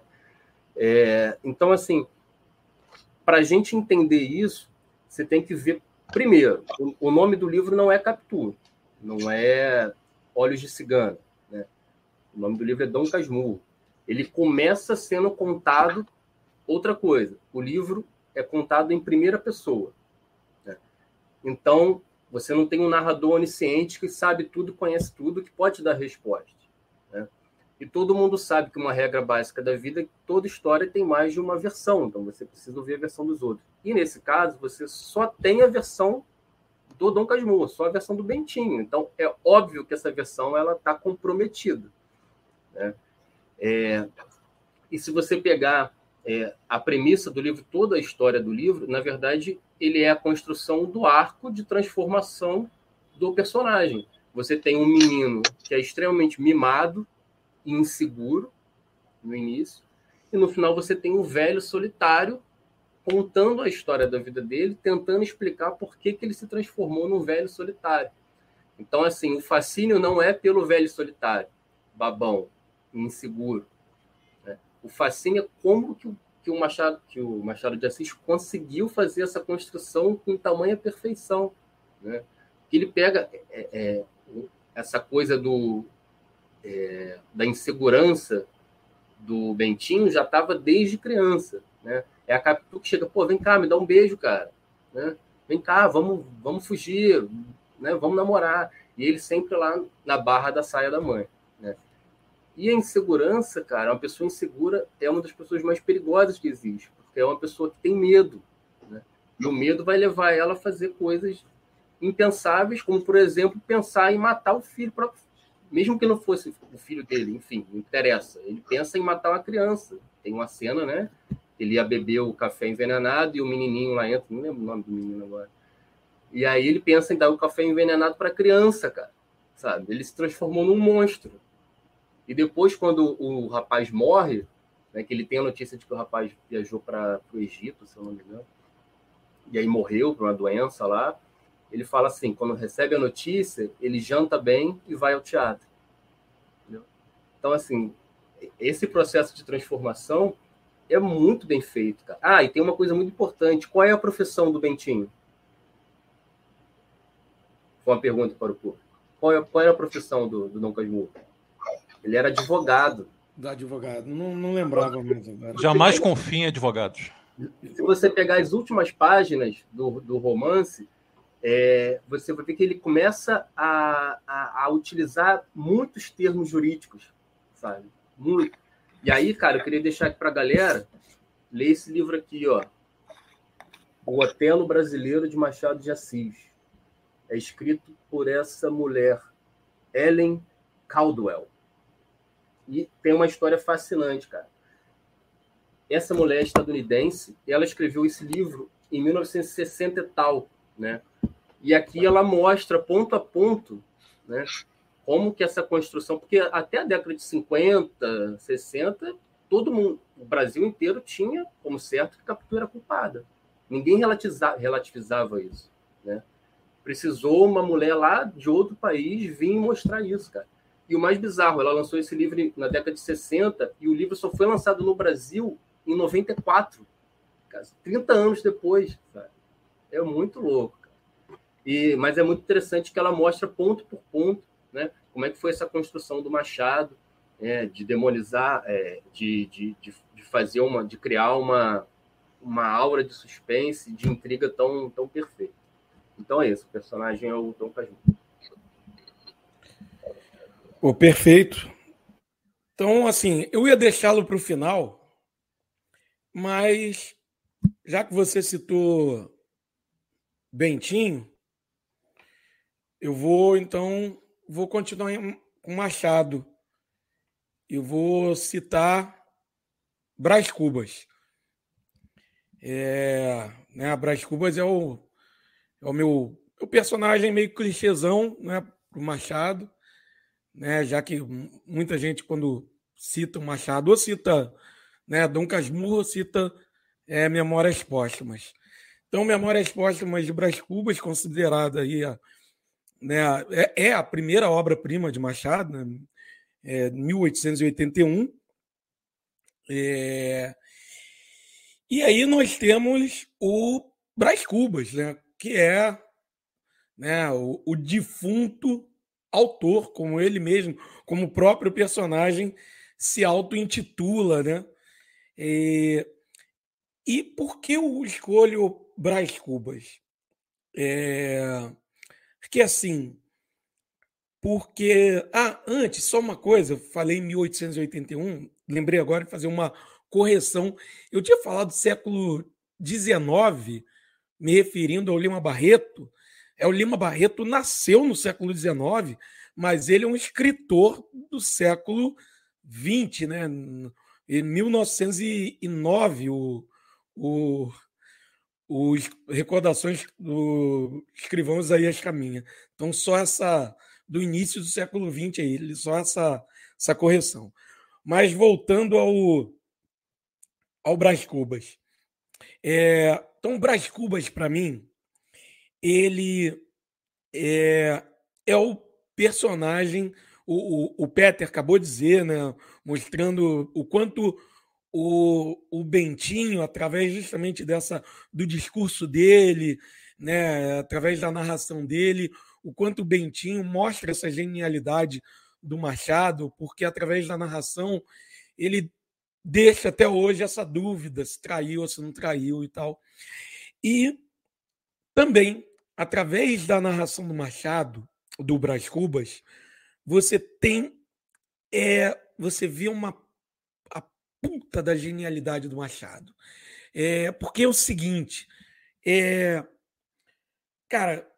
É, então, assim, para a gente entender isso, você tem que ver, primeiro, o, o, nome do livro não é Captura, não é Olhos de Cigano. Né? O nome do livro é Dom Casmurro. Ele começa sendo contado outra coisa. O livro é contado em primeira pessoa. Né? Então, você não tem um narrador onisciente que sabe tudo, conhece tudo, que pode dar resposta. E todo mundo sabe que uma regra básica da vida é que toda história tem mais de uma versão, então você precisa ouvir a versão dos outros. E nesse caso, você só tem a versão do Dom Casmurro, só a versão do Bentinho. Então é óbvio que essa versão ela está comprometida. Né? É, e se você pegar é, a premissa do livro, toda a história do livro, na verdade, ele é a construção do arco de transformação do personagem. Você tem um menino que é extremamente mimado, e inseguro no início, e no final você tem um velho solitário contando a história da vida dele, tentando explicar por que, que ele se transformou num velho solitário. Então, assim, o fascínio não é pelo velho solitário, babão, inseguro. Né? O fascínio é como que o, que, o Machado, que o Machado de Assis conseguiu fazer essa construção com tamanha perfeição. Né? Que ele pega é, é, essa coisa do, é, da insegurança do Bentinho já estava desde criança, né? É a Capitu que chega, pô, vem cá, me dá um beijo, cara, né? Vem cá, vamos, vamos fugir, né? Vamos namorar. E ele sempre lá na barra da saia da mãe, né? E a insegurança, cara, uma pessoa insegura é uma das pessoas mais perigosas que existe, porque é uma pessoa que tem medo, né? E o medo vai levar ela a fazer coisas impensáveis, como, por exemplo, pensar em matar o filho, próprio mesmo que não fosse o filho dele, enfim, não interessa. Ele pensa em matar uma criança. Tem uma cena, né? Ele ia beber o café envenenado e o menininho lá entra, não lembro o nome do menino agora. E aí ele pensa em dar o café envenenado para a criança, cara. Sabe? Ele se transformou num monstro. E depois, quando o rapaz morre, né, que ele tem a notícia de que o rapaz viajou para o Egito, se eu não me engano, e aí morreu por uma doença lá, ele fala assim: quando recebe a notícia, ele janta bem e vai ao teatro. Entendeu? Então, assim, esse processo de transformação é muito bem feito, cara. Ah, e tem uma coisa muito importante: qual é a profissão do Bentinho? Foi uma pergunta para o público. Qual é, qual é a profissão do, do Dom Casmurro? Ele era advogado. Do advogado, não, não lembrava mais agora. Jamais confie em advogados. Se você pegar as últimas páginas do, do romance, é, você vai ver que ele começa a, a, a, utilizar muitos termos jurídicos, sabe? Muito. E aí, cara, eu queria deixar aqui para a galera ler esse livro aqui, ó. O Otelo Brasileiro de Machado de Assis. É escrito por essa mulher, Ellen Caldwell. E tem uma história fascinante, cara. Essa mulher estadunidense, ela escreveu esse livro em 1960 e tal, né? E aqui ela mostra ponto a ponto, né, como que essa construção, porque até a década de 50, 60, todo mundo, o Brasil inteiro tinha como certo que a captura era culpada. Ninguém relativizava, isso, né? Precisou uma mulher lá de outro país vir mostrar isso, cara. E o mais bizarro, ela lançou esse livro na década de 60 e o livro só foi lançado no Brasil em 94, 30 anos depois, sabe? É muito louco. E, mas é muito interessante que ela mostra ponto por ponto né, como é que foi essa construção do Machado, é, de demonizar, é, de, de, de, de, fazer uma, de criar uma, uma aura de suspense, de intriga tão, tão perfeita. Então é isso, o personagem é o Tom Casmurro. Pô, perfeito. Então, assim, eu ia deixá-lo para o final, mas já que você citou Bentinho, eu vou, então, vou continuar com Machado. Eu vou citar Brás Cubas. É, né, Brás Cubas é o, é o meu o personagem meio clichêzão né, para o Machado, né, já que muita gente, quando cita o Machado, ou cita né, Dom Casmurro, ou cita é, Memórias Póstumas. Então, Memórias Póstumas de Brás Cubas, considerada aí a né, é, é a primeira obra-prima de Machado, né, é, 1881. É, e aí nós temos o Brás Cubas, né, que é né, o, o defunto autor, como ele mesmo, como o próprio personagem se auto-intitula, né? E, e por que eu escolho Brás Cubas? É, porque assim, porque. Ah, antes, só uma coisa, falei em 1881, lembrei agora de fazer uma correção. Eu tinha falado do século XIX, me referindo ao Lima Barreto. É o Lima Barreto nasceu no século XIX, mas ele é um escritor do século XX, né? Em 1909, o, o, os recordações do escrivão Isaías Caminha. Então, só essa do início do século XX aí, só essa, essa correção. Mas voltando ao, ao Brás Cubas. É, então, o Brás Cubas, para mim, ele é, é o personagem, o, o, o Peter acabou de dizer, né, mostrando o quanto o, o Bentinho, através justamente dessa do discurso dele, né, através da narração dele, o quanto o Bentinho mostra essa genialidade do Machado, porque através da narração ele deixa até hoje essa dúvida se traiu ou se não traiu e tal. E também, através da narração do Machado, do Brás Cubas, você tem. É, você vê uma puta da genialidade do Machado. É, porque é o seguinte, é, cara,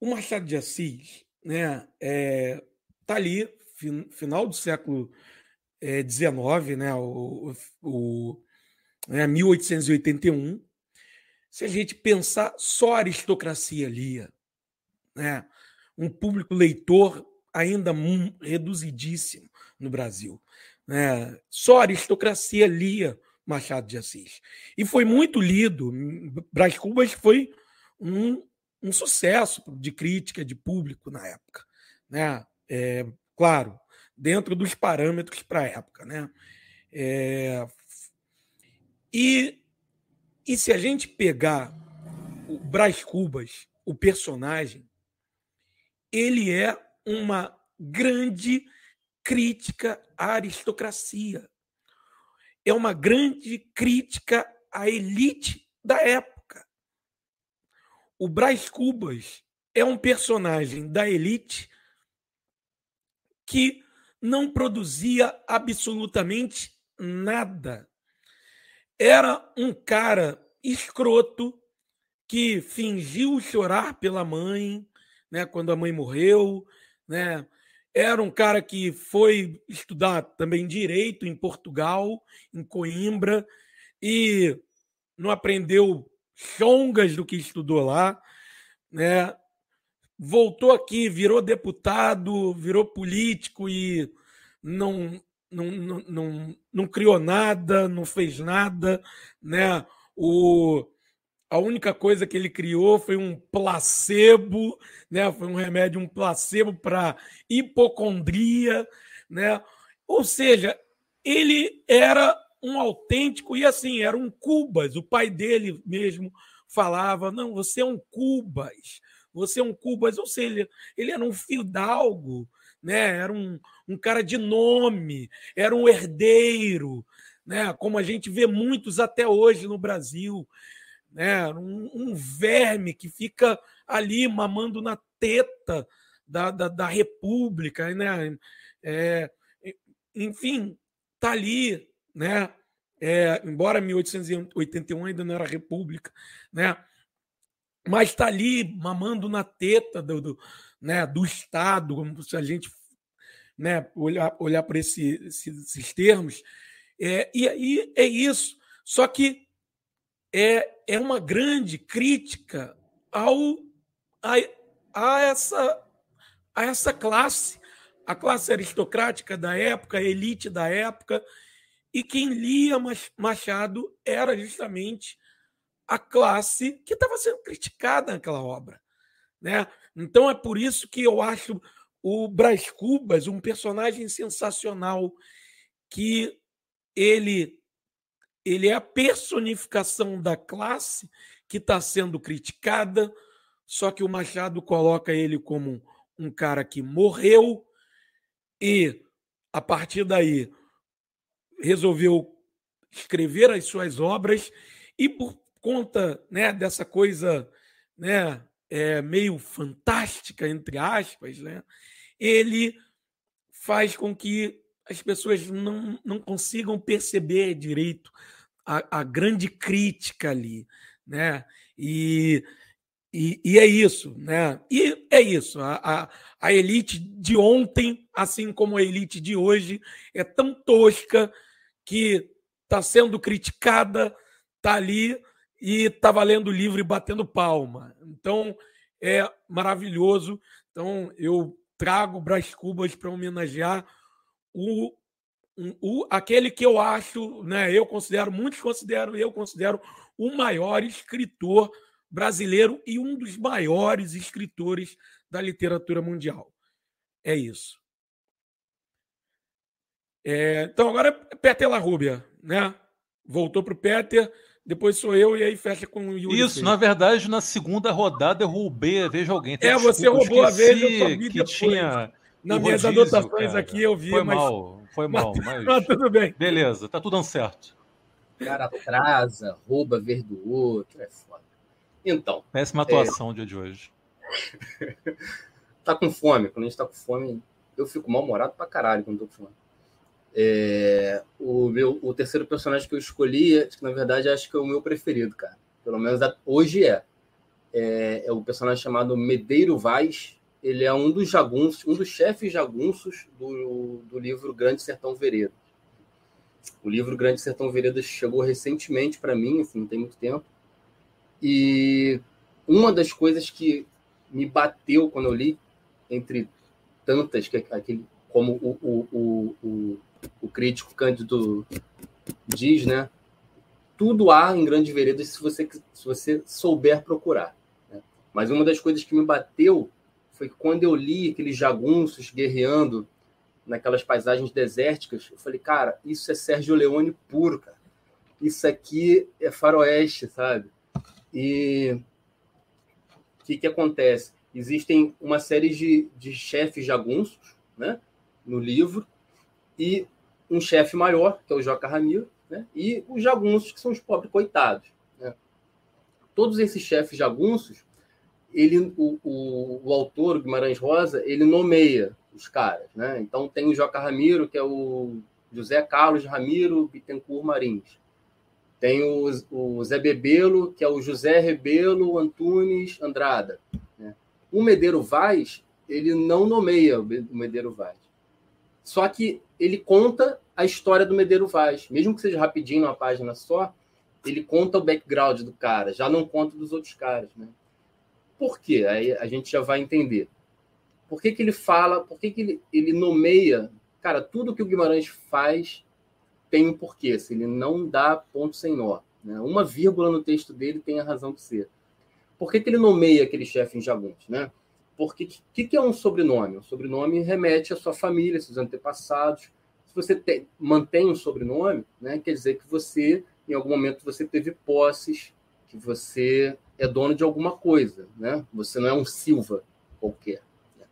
o Machado de Assis, né, é, tá ali, fin, final do século XIX, né, o, o né, 1881. Se a gente pensar só a aristocracia lia, né, um público leitor ainda reduzidíssimo no Brasil. Né? Só a aristocracia lia Machado de Assis. E foi muito lido. Brás Cubas foi um um sucesso de crítica, de público na época. Né? É, claro, dentro dos parâmetros para a época. Né? É, e, e se a gente pegar o Brás Cubas, o personagem, ele é uma grande crítica à aristocracia. É uma grande crítica à elite da época. O Brás Cubas é um personagem da elite que não produzia absolutamente nada. Era um cara escroto que fingiu chorar pela mãe, né, quando a mãe morreu, né? Era um cara que foi estudar também direito em Portugal, em Coimbra, e não aprendeu chongas do que estudou lá, né? Voltou aqui, virou deputado, virou político e não, não, não, não, não criou nada, não fez nada, né? O, a única coisa que ele criou foi um placebo, né? Foi um remédio, um placebo para hipocondria, né? Ou seja, ele era um autêntico, e assim, era um Cubas, o pai dele mesmo falava: não, você é um Cubas, você é um Cubas, ou seja, ele era um fidalgo, né? era um, um cara de nome, era um herdeiro, né? como a gente vê muitos até hoje no Brasil. Né? Um, um verme que fica ali mamando na teta da, da, da República, né? É, enfim, tá ali né? É, embora 1881 ainda não era república, né? Mas está ali mamando na teta do, do, né, do Estado, se a gente né, olhar, olhar para esse, esses termos. É, e aí é isso. Só que é, é uma grande crítica ao, a, a, essa, a essa classe, a classe aristocrática da época, a elite da época, e quem lia Machado era justamente a classe que estava sendo criticada naquela obra. Né? Então é por isso que eu acho o Brás Cubas um personagem sensacional, que ele, ele é a personificação da classe que está sendo criticada, só que o Machado coloca ele como um cara que morreu e, a partir daí, resolveu escrever as suas obras e por conta né, dessa coisa né, é, meio fantástica, entre aspas, né, ele faz com que as pessoas não, não consigam perceber direito a, a grande crítica ali, né? E, e, e, é isso, né? E é isso. A, a, a, elite de ontem, assim como a elite de hoje, é tão tosca que está sendo criticada, está ali e está valendo o livro e batendo palma. Então, é maravilhoso. Então, eu trago Brás Cubas para homenagear o, o, aquele que eu acho, né, eu considero, muitos consideram, eu considero o maior escritor brasileiro e um dos maiores escritores da literatura mundial. É isso. É, então agora é Peter Larrubia, né? Voltou para o Peter, depois sou eu e aí fecha com o Yuri. Isso, na verdade, na segunda rodada eu roubei, vejo alguém. é, você roubou a vez, eu que depois. tinha nas minhas rodízio, anotações cara. aqui eu vi, foi mas... mal, foi mal, mas... mas tudo bem. Beleza, tá tudo dando certo. O cara atrasa, rouba ver do outro, é foda. Então. Péssima atuação é... o dia de hoje. tá com fome. Quando a gente tá com fome, eu fico mal-humorado pra caralho quando tô com fome. É... o, meu, o terceiro personagem que eu escolhi, que na verdade acho que é o meu preferido, cara. Pelo menos hoje é. É, é o personagem chamado Medeiro Vaz, ele é um dos jagunços, um dos chefes jagunços do, do livro Grande Sertão Veredas. O livro Grande Sertão Veredas chegou recentemente para mim, assim, não tem muito tempo. E uma das coisas que me bateu quando eu li, entre tantas, que aquele, como o, o, o, o, crítico Cândido diz, né? Tudo há em Grande Veredas se você, se você souber procurar. Né? Mas uma das coisas que me bateu foi que quando eu li aqueles jagunços guerreando naquelas paisagens desérticas, eu falei, cara, isso é Sérgio Leone puro, cara. Isso aqui é faroeste, sabe? E o que, que acontece? Existem uma série de, de chefes jagunços né, no livro, e um chefe maior, que é o Joca Ramiro, né, e os jagunços, que são os pobres coitados. Né? Todos esses chefes jagunços ele, o, o, o autor, Guimarães Rosa, ele nomeia os caras, né? Então tem o Joca Ramiro, que é o José Carlos Ramiro Bittencourt Marins. Tem o, o Zé Bebelo, que é o José Rebelo Antunes Andrada. Né? O Medeiro Vaz, ele não nomeia o Medeiro Vaz. Só que ele conta a história do Medeiro Vaz. Mesmo que seja rapidinho, numa página só, ele conta o background do cara, já não conta dos outros caras, né? Por quê? Aí a gente já vai entender. Por que, que ele fala, por que, que ele, ele nomeia. Cara, tudo que o Guimarães faz tem um porquê. Se ele não dá ponto sem nó. Né? Uma vírgula no texto dele tem a razão de ser. Por que, que ele nomeia aquele chefe em Jaguntes? Né? Porque o que, que é um sobrenome? Um sobrenome remete à sua família, seus antepassados. Se você te, mantém um sobrenome, né, quer dizer que você, em algum momento, você teve posses, que você é dono de alguma coisa, né? Você não é um Silva qualquer. Né?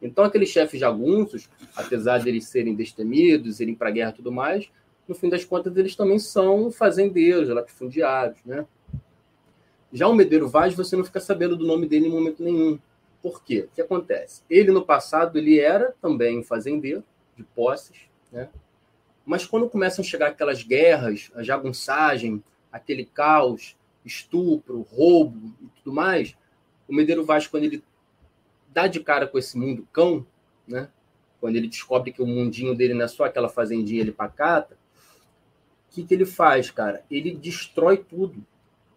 Então, aqueles chefes jagunços, apesar de eles serem destemidos, irem para a guerra e tudo mais, no fim das contas, eles também são fazendeiros, latifundiários, né? Já o Medeiro Vaz, você não fica sabendo do nome dele em momento nenhum. Por quê? O que acontece? Ele, no passado, ele era também um fazendeiro de posses, né? Mas quando começam a chegar aquelas guerras, a jagunçagem, aquele caos, estupro, roubo e tudo mais, o Medeiro Vaz, quando ele dá de cara com esse mundo cão, né? quando ele descobre que o mundinho dele não é só aquela fazendinha ele pacata, o que, que ele faz, cara? Ele destrói tudo.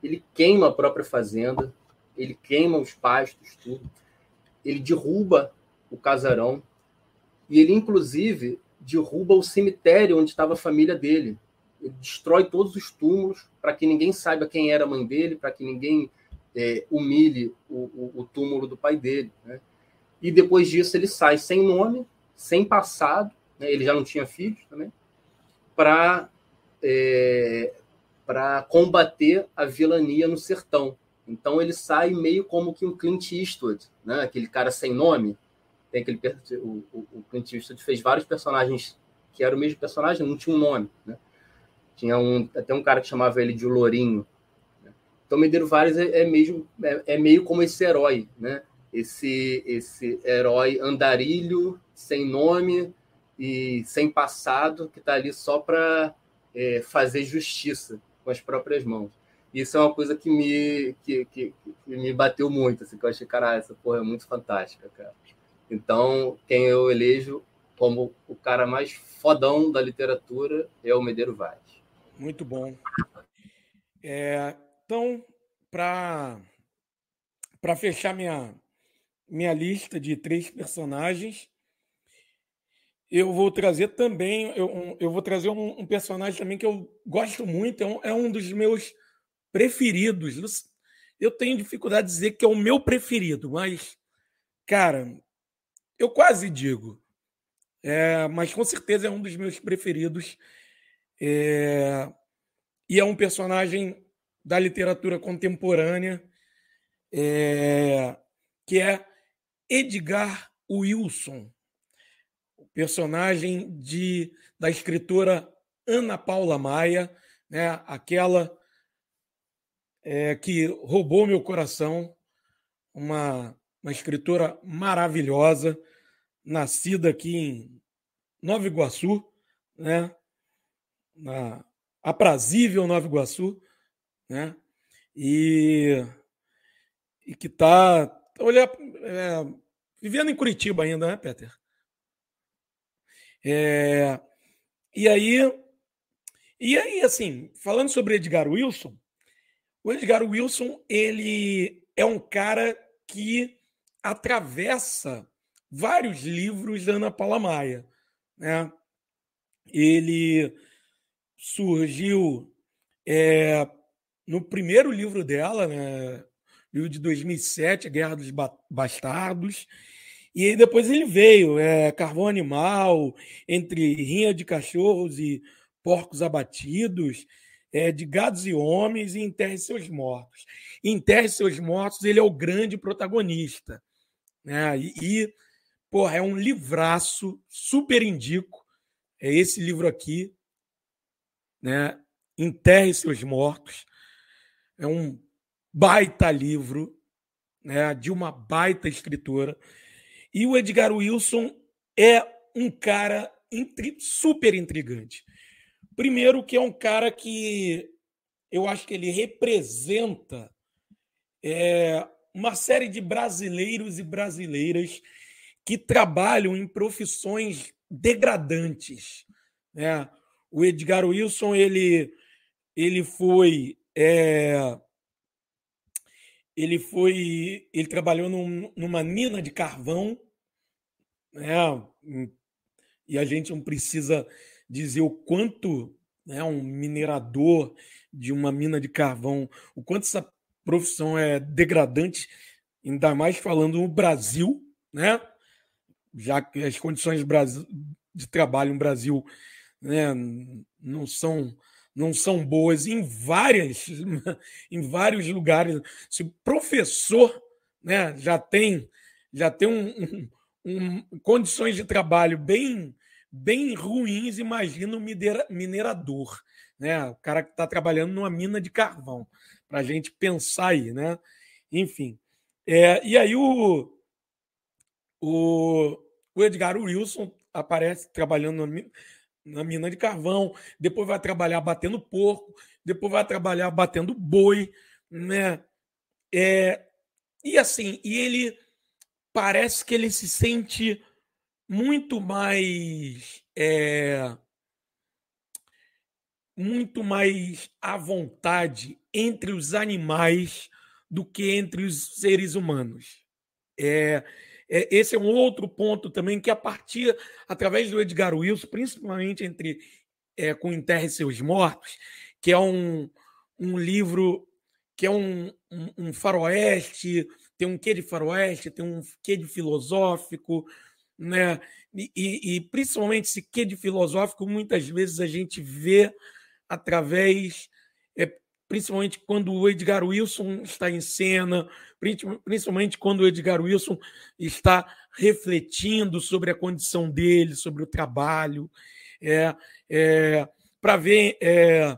Ele queima a própria fazenda, ele queima os pastos, tudo. Ele derruba o casarão e ele, inclusive, derruba o cemitério onde estava a família dele ele destrói todos os túmulos para que ninguém saiba quem era a mãe dele, para que ninguém é, humilhe o, o, o, túmulo do pai dele. Né? E depois disso ele sai sem nome, sem passado, né? ele já não tinha filhos também, para é, para combater a vilania no sertão. Então ele sai meio como que um Clint Eastwood, né? aquele cara sem nome. Tem aquele, o, o Clint Eastwood fez vários personagens que eram o mesmo personagem, não tinha um nome. Né? Tinha um, até um cara que chamava ele de Lourinho. Né? Então, Medeiro Vares é, é, mesmo, é, é, meio como esse herói, né? esse, esse herói andarilho, sem nome e sem passado, que está ali só para é, fazer justiça com as próprias mãos. Isso é uma coisa que me, que, que, que me bateu muito, assim, que eu achei, cara, essa porra é muito fantástica, cara. Então, quem eu elejo como o cara mais fodão da literatura é o Medeiro Vaz. Muito bom. É, então, para fechar minha, minha lista de três personagens, eu vou trazer também, eu, eu vou trazer um, um, personagem também que eu gosto muito, é um, é um dos meus preferidos. Eu tenho dificuldade de dizer que é o meu preferido, mas, cara, eu quase digo. É, mas com certeza é um dos meus preferidos. É, e é um personagem da literatura contemporânea, é, que é Edgar Wilson, personagem de, da escritora Ana Paula Maia, né, aquela é, que roubou meu coração, uma, uma escritora maravilhosa, nascida aqui em Nova Iguaçu, né? Na aprazível Nova Iguaçu, né? e, e que está é, vivendo em Curitiba ainda, né, Peter? É, e aí, e aí, assim, falando sobre Edgar Wilson, o Edgar Wilson ele é um cara que atravessa vários livros da Ana Paula Maia. Né? Ele surgiu é, no primeiro livro dela, né? livro de 2007, A Guerra dos Bastardos, e depois ele veio, é, Carvão Animal, Entre Rinha de Cachorros e Porcos Abatidos, é, de Gados e Homens e Enterre Seus Mortos. Enterre Seus Mortos, ele é o grande protagonista. Né? E, e Porra, é um livraço, super indico. É esse livro aqui, né? Enterre seus mortos. É um baita livro, né? De uma baita escritora. E o Edgar Wilson é um cara intri super intrigante. Primeiro, que é um cara que eu acho que ele representa é, uma série de brasileiros e brasileiras que trabalham em profissões degradantes. Né? O Edgar Wilson ele, ele foi é, ele foi ele trabalhou num, numa mina de carvão, né? E a gente não precisa dizer o quanto né, um minerador de uma mina de carvão, o quanto essa profissão é degradante, ainda mais falando no Brasil, né? já que as condições de trabalho no Brasil né, não são não são boas em várias em vários lugares. Se professor né, já tem já tem um, um, um condições de trabalho bem bem ruins, imagina o minerador, né? O cara que está trabalhando numa mina de carvão, para a gente pensar aí, né? Enfim, é, e aí o, o o Edgar Wilson aparece trabalhando na mina de carvão, depois vai trabalhar batendo porco, depois vai trabalhar batendo boi, né? É, e assim, e ele parece que ele se sente muito mais é, muito mais à vontade entre os animais do que entre os seres humanos. É, é, esse é um outro ponto também que, a partir, através do Edgar Wilson, principalmente entre é, com Enterre Seus Mortos, que é um, um livro que é um, um, um faroeste, tem um quê de faroeste, tem um quê de filosófico, né? E, e, e, principalmente esse quê de filosófico, muitas vezes a gente vê através, principalmente quando o Edgar Wilson está em cena, principalmente quando o Edgar Wilson está refletindo sobre a condição dele, sobre o trabalho, é, é, para ver, é,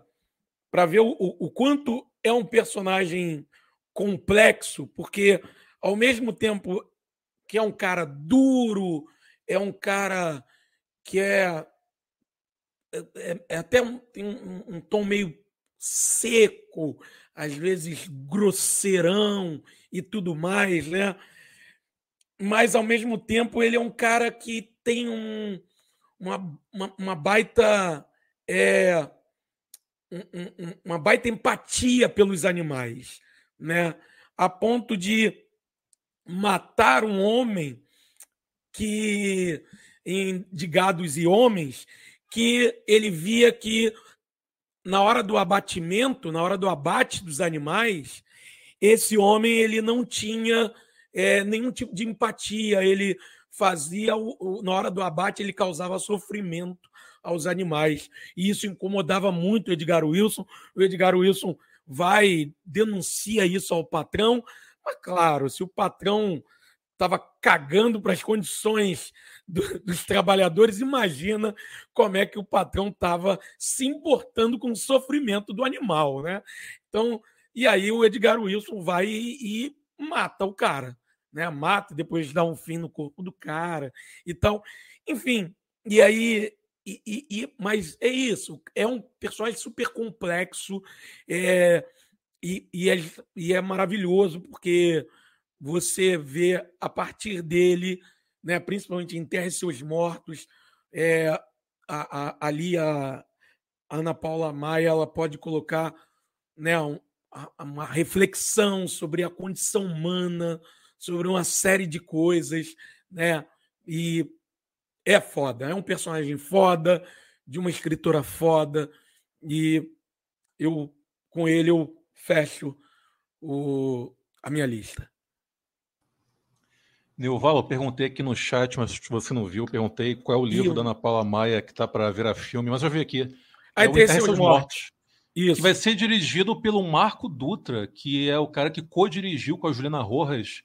ver o, o quanto é um personagem complexo, porque ao mesmo tempo que é um cara duro, é um cara que é, é, é, até um, tem um, um tom meio seco, às vezes grosseirão e tudo mais, né? Mas ao mesmo tempo ele é um cara que tem um, uma, uma, uma baita é, um, uma baita empatia pelos animais, né? A ponto de matar um homem que em, de gados e homens que ele via que na hora do abatimento, na hora do abate dos animais, esse homem ele não tinha é, nenhum tipo de empatia, ele fazia o, o, na hora do abate ele causava sofrimento aos animais. E isso incomodava muito o Edgar Wilson. O Edgar Wilson vai denuncia isso ao patrão, mas claro, se o patrão estava cagando para as condições do, dos trabalhadores, imagina como é que o patrão estava se importando com o sofrimento do animal, né? Então, e aí o Edgar Wilson vai e, e mata o cara, né? Mata, depois dá um fim no corpo do cara e tal. Enfim, e aí e, e, e, mas é isso, é um personagem super complexo é, e, e, é, e é maravilhoso porque você vê a partir dele, né, principalmente em Terra e Seus Mortos, é, a, a, ali a, Ana Paula Maia ela pode colocar né, um, uma reflexão sobre a condição humana, sobre uma série de coisas, né? E é foda, é um personagem foda, de uma escritora foda, e eu com ele eu fecho o, a minha lista. Neuval, eu perguntei aqui no chat, mas se você não viu, eu perguntei qual é o livro da Ana Paula Maia que está para virar filme, mas eu vi aqui. Aí é tem esse Mortos. Mortos. Isso. Que vai ser dirigido pelo Marco Dutra, que é o cara que co-dirigiu com a Juliana Rojas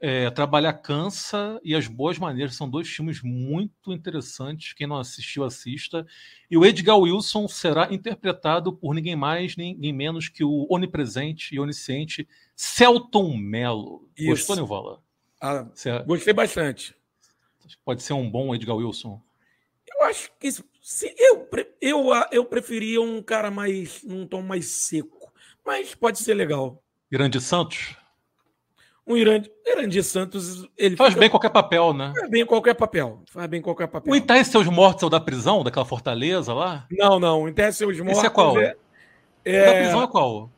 é, Trabalhar Cansa e As Boas Maneiras. São dois filmes muito interessantes. Quem não assistiu, assista. E o Edgar Wilson será interpretado por ninguém mais, ninguém menos que o onipresente e onisciente Celton Mello. Isso. Gostou, Nivola? Ah, é gostei bastante. Pode ser um bom Edgar Wilson. Eu acho que se eu, eu, eu preferia um cara mais num tom mais seco, mas pode ser legal. Grande Santos? Um Irandi, Irandi Santos, ele faz fica, bem qualquer papel, né? Faz bem qualquer papel. Faz bem qualquer papel. O Enterre Seus Mortos é o da prisão, daquela fortaleza lá? Não, não. O Enterre Seus Mortos. Esse é qual? É, é... O da prisão é qual?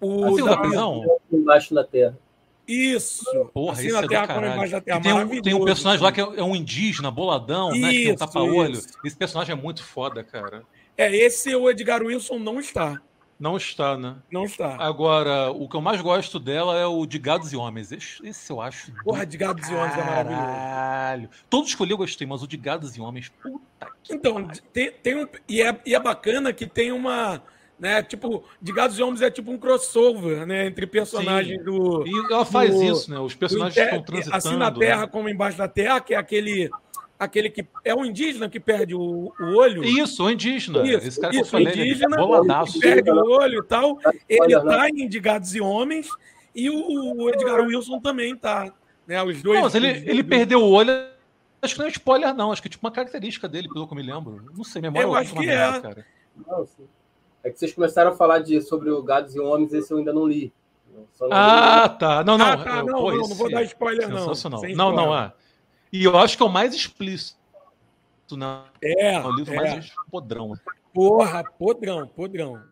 O assim, da, da prisão? Embaixo da terra. Isso. Porra, assim, isso é terra, da terra. Tem um, tem um personagem lá que é, é um indígena, boladão, isso, né? Que tem um tapa-olho. Esse personagem é muito foda, cara. É, esse o Edgar Wilson não está. Não está, né? Não está. Agora, o que eu mais gosto dela é o de Gados e Homens. Esse, esse eu acho. Porra, de Gados e Homens é maravilhoso. Todos escolhi eu gostei, mas o de Gados e Homens, puta que. Então, tem, tem um. E é, e é bacana que tem uma né? Tipo, de Gados e Homens é tipo um crossover, né? Entre personagens Sim. do. E ela faz do, isso, né? Os personagens inter... estão transitando. Assim na Terra né? como embaixo da Terra, que é aquele. Aquele que é o indígena que perde o, o olho. Isso, o indígena. Isso, Esse cara isso, que eu falei, indígena, que perde o olho e tal. Ele tá em De Gados e Homens e o Edgar Wilson também tá. Né? Os dois. Não, mas ele, ele perdeu o olho. Acho que não é spoiler, não. Acho que é tipo uma característica dele, pelo que eu me lembro. Não sei, memória eu acho que é. cara. Não, sim. É que vocês começaram a falar de, sobre o Gados e Homens, esse eu ainda não li. Não ah, li. tá. Não, não. Ah, tá, não, Pô, não, não, vou dar spoiler, não. Sensacional. Não, não, é. E eu acho que é o mais explícito. Né? É, é o livro é. mais podrão. Porra, podrão, podrão,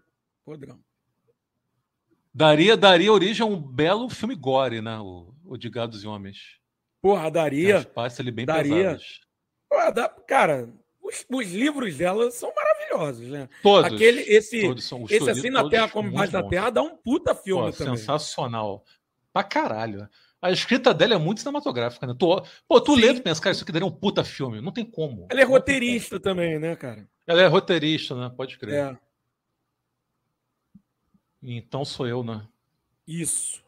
podrão. Daria, daria origem a um belo filme gore, né? O, o de Gados e Homens. Porra, daria. As partes ali bem daria. pesadas. Porra, dá, cara, os, os, livros dela são maravilhosos, né? Todos. Aquele, esse, todos são, esse assim na Terra como embaixo da Terra dá um puta filme Pô, também. Sensacional. Pra caralho. A escrita dela é muito cinematográfica, né? Tu, pô, tu lê e pensa, cara, isso aqui daria um puta filme. Não tem como. Ela é roteirista também, né, cara? Ela é roteirista, né? Pode crer. É. Então sou eu, né? Isso.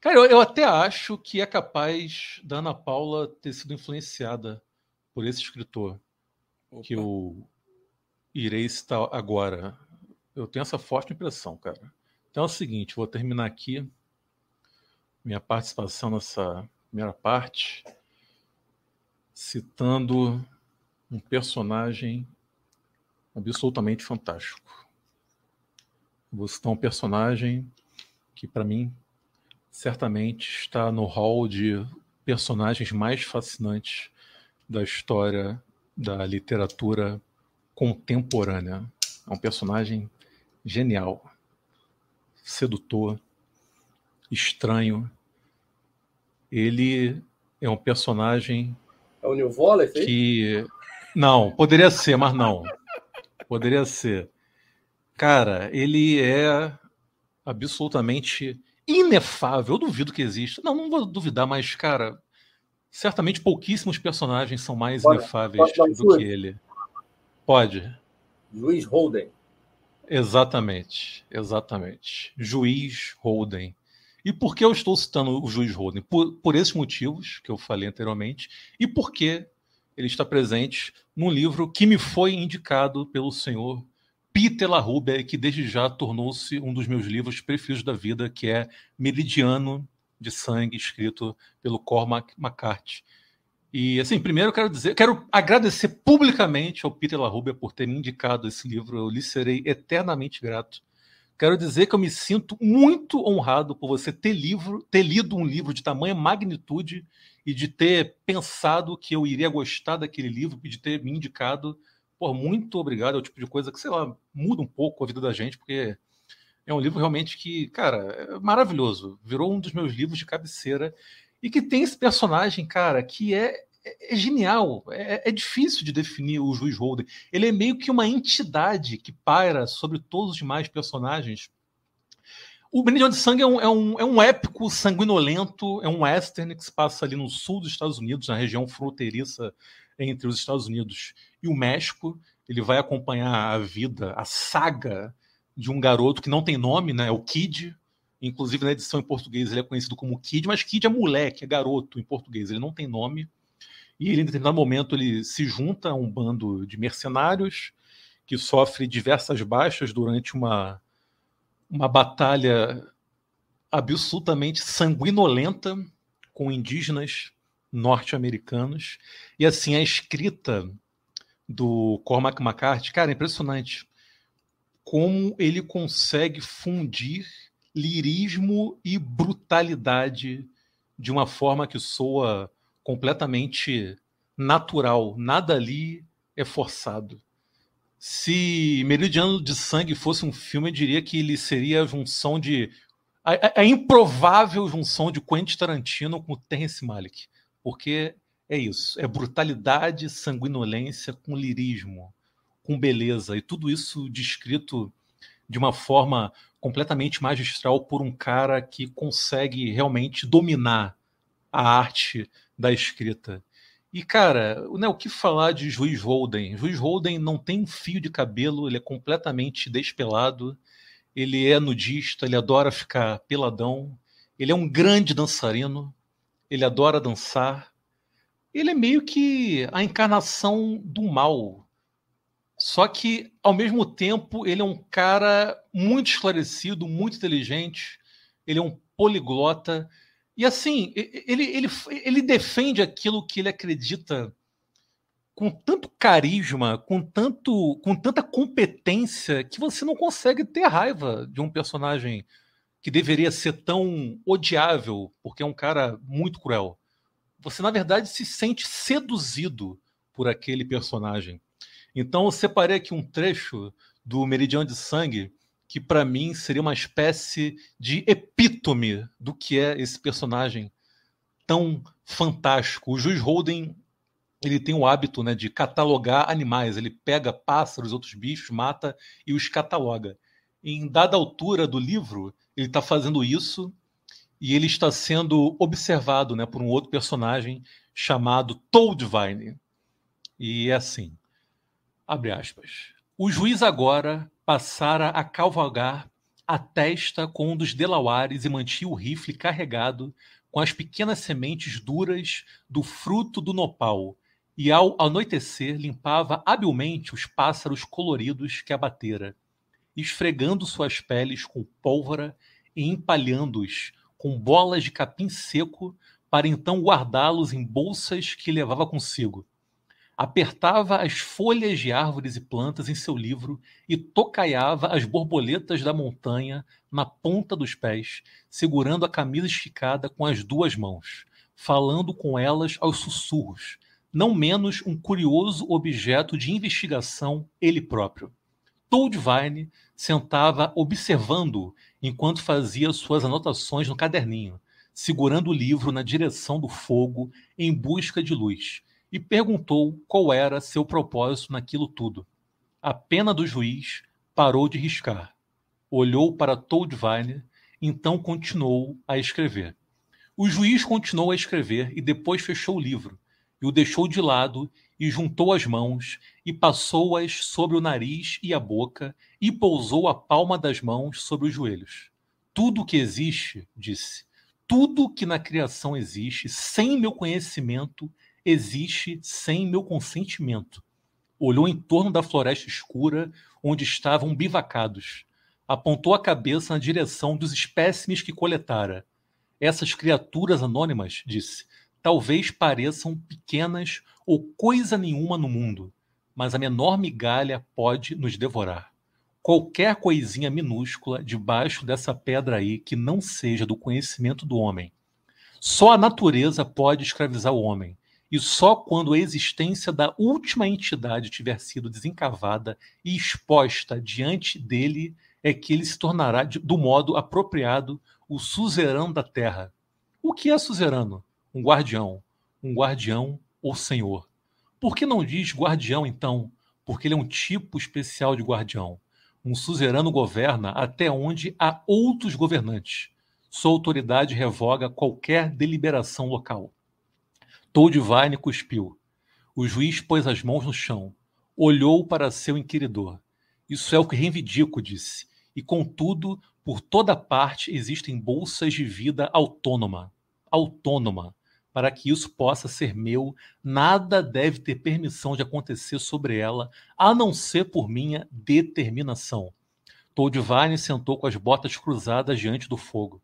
Cara, eu, eu até acho que é capaz da Ana Paula ter sido influenciada por esse escritor. Opa. que eu irei estar agora. Eu tenho essa forte impressão, cara. Então é o seguinte, vou terminar aqui minha participação nessa primeira parte citando um personagem absolutamente fantástico. Vou citar um personagem que, para mim, certamente está no hall de personagens mais fascinantes da história da literatura contemporânea. É um personagem genial, sedutor, estranho. Ele é um personagem é o New Volley, que não poderia ser, mas não poderia ser. Cara, ele é absolutamente inefável. Eu duvido que exista. Não, não vou duvidar, mas, cara, certamente pouquíssimos personagens são mais pode, inefáveis do que ele. Pode. Juiz Holden. Exatamente, exatamente. Juiz Holden. E por que eu estou citando o juiz Holden? Por, por esses motivos que eu falei anteriormente, e porque ele está presente num livro que me foi indicado pelo senhor Peter LaRubia, que desde já tornou-se um dos meus livros preferidos da vida, que é Meridiano de Sangue, escrito pelo Cormac McCarthy. E assim, primeiro eu quero dizer, quero agradecer publicamente ao Peter LaRubia por ter me indicado esse livro. Eu lhe serei eternamente grato. Quero dizer que eu me sinto muito honrado por você ter livro, ter lido um livro de tamanha magnitude e de ter pensado que eu iria gostar daquele livro de ter me indicado Pô, muito obrigado. É o tipo de coisa que, sei lá, muda um pouco a vida da gente, porque é um livro realmente que, cara, é maravilhoso. Virou um dos meus livros de cabeceira e que tem esse personagem, cara, que é, é, é genial. É, é, difícil de definir o Juiz Holden. Ele é meio que uma entidade que paira sobre todos os demais personagens. O Benedict de Sangue é um, é, um, é um épico sanguinolento, é um western que se passa ali no sul dos Estados Unidos, na região fronteiriça entre os Estados Unidos e o México. Ele vai acompanhar a vida, a saga de um garoto que não tem nome, né? É o Kid. Inclusive na edição em português ele é conhecido como Kid, mas Kid é moleque, é garoto em português. Ele não tem nome. E ele, em determinado momento ele se junta a um bando de mercenários que sofre diversas baixas durante uma uma batalha absolutamente sanguinolenta com indígenas norte-americanos. E assim, a escrita do Cormac McCarthy, cara, é impressionante como ele consegue fundir lirismo e brutalidade de uma forma que soa completamente natural. Nada ali é forçado. Se Meridiano de Sangue fosse um filme, eu diria que ele seria a junção de. a, a improvável junção de Quentin Tarantino com Terrence Malick. Porque é isso, é brutalidade, sanguinolência com lirismo, com beleza, e tudo isso descrito de uma forma completamente magistral por um cara que consegue realmente dominar a arte da escrita. E, cara, né, o que falar de Juiz Holden? Juiz Holden não tem um fio de cabelo, ele é completamente despelado, ele é nudista, ele adora ficar peladão, ele é um grande dançarino, ele adora dançar, ele é meio que a encarnação do mal. Só que, ao mesmo tempo, ele é um cara muito esclarecido, muito inteligente, ele é um poliglota. E assim, ele, ele, ele defende aquilo que ele acredita com tanto carisma, com, tanto, com tanta competência, que você não consegue ter raiva de um personagem que deveria ser tão odiável, porque é um cara muito cruel você na verdade se sente seduzido por aquele personagem. Então eu separei aqui um trecho do Meridiano de Sangue que para mim seria uma espécie de epítome do que é esse personagem tão fantástico. O Juiz Holden ele tem o hábito né, de catalogar animais. Ele pega pássaros, outros bichos, mata e os cataloga. Em dada altura do livro, ele está fazendo isso e ele está sendo observado né, por um outro personagem chamado Toadvine. E é assim, abre aspas. O juiz agora passara a cavalgar a testa com um dos delawares e mantinha o rifle carregado com as pequenas sementes duras do fruto do nopal, e ao anoitecer limpava habilmente os pássaros coloridos que abatera, esfregando suas peles com pólvora e empalhando-os com bolas de capim seco para então guardá-los em bolsas que levava consigo. Apertava as folhas de árvores e plantas em seu livro e tocaiava as borboletas da montanha na ponta dos pés, segurando a camisa esticada com as duas mãos, falando com elas aos sussurros, não menos um curioso objeto de investigação ele próprio. Toadvine sentava observando enquanto fazia suas anotações no caderninho, segurando o livro na direção do fogo em busca de luz, e perguntou qual era seu propósito naquilo tudo. A pena do juiz parou de riscar. Olhou para Toadvine, então continuou a escrever. O juiz continuou a escrever e depois fechou o livro, e o deixou de lado e juntou as mãos e passou-as sobre o nariz e a boca e pousou a palma das mãos sobre os joelhos. Tudo que existe, disse, tudo que na criação existe, sem meu conhecimento, existe sem meu consentimento. Olhou em torno da floresta escura onde estavam bivacados. Apontou a cabeça na direção dos espécimes que coletara. Essas criaturas anônimas, disse, talvez pareçam pequenas ou coisa nenhuma no mundo, mas a menor migalha pode nos devorar. Qualquer coisinha minúscula debaixo dessa pedra aí que não seja do conhecimento do homem. Só a natureza pode escravizar o homem, e só quando a existência da última entidade tiver sido desencavada e exposta diante dele é que ele se tornará, do modo apropriado, o suzerano da terra. O que é suzerano? um guardião, um guardião ou senhor. Por que não diz guardião, então? Porque ele é um tipo especial de guardião. Um suzerano governa até onde há outros governantes. Sua autoridade revoga qualquer deliberação local. Toadvine cuspiu. O juiz pôs as mãos no chão, olhou para seu inquiridor. Isso é o que reivindico, disse. E contudo, por toda parte existem bolsas de vida autônoma. Autônoma para que isso possa ser meu, nada deve ter permissão de acontecer sobre ela, a não ser por minha determinação. Toldvine sentou com as botas cruzadas diante do fogo.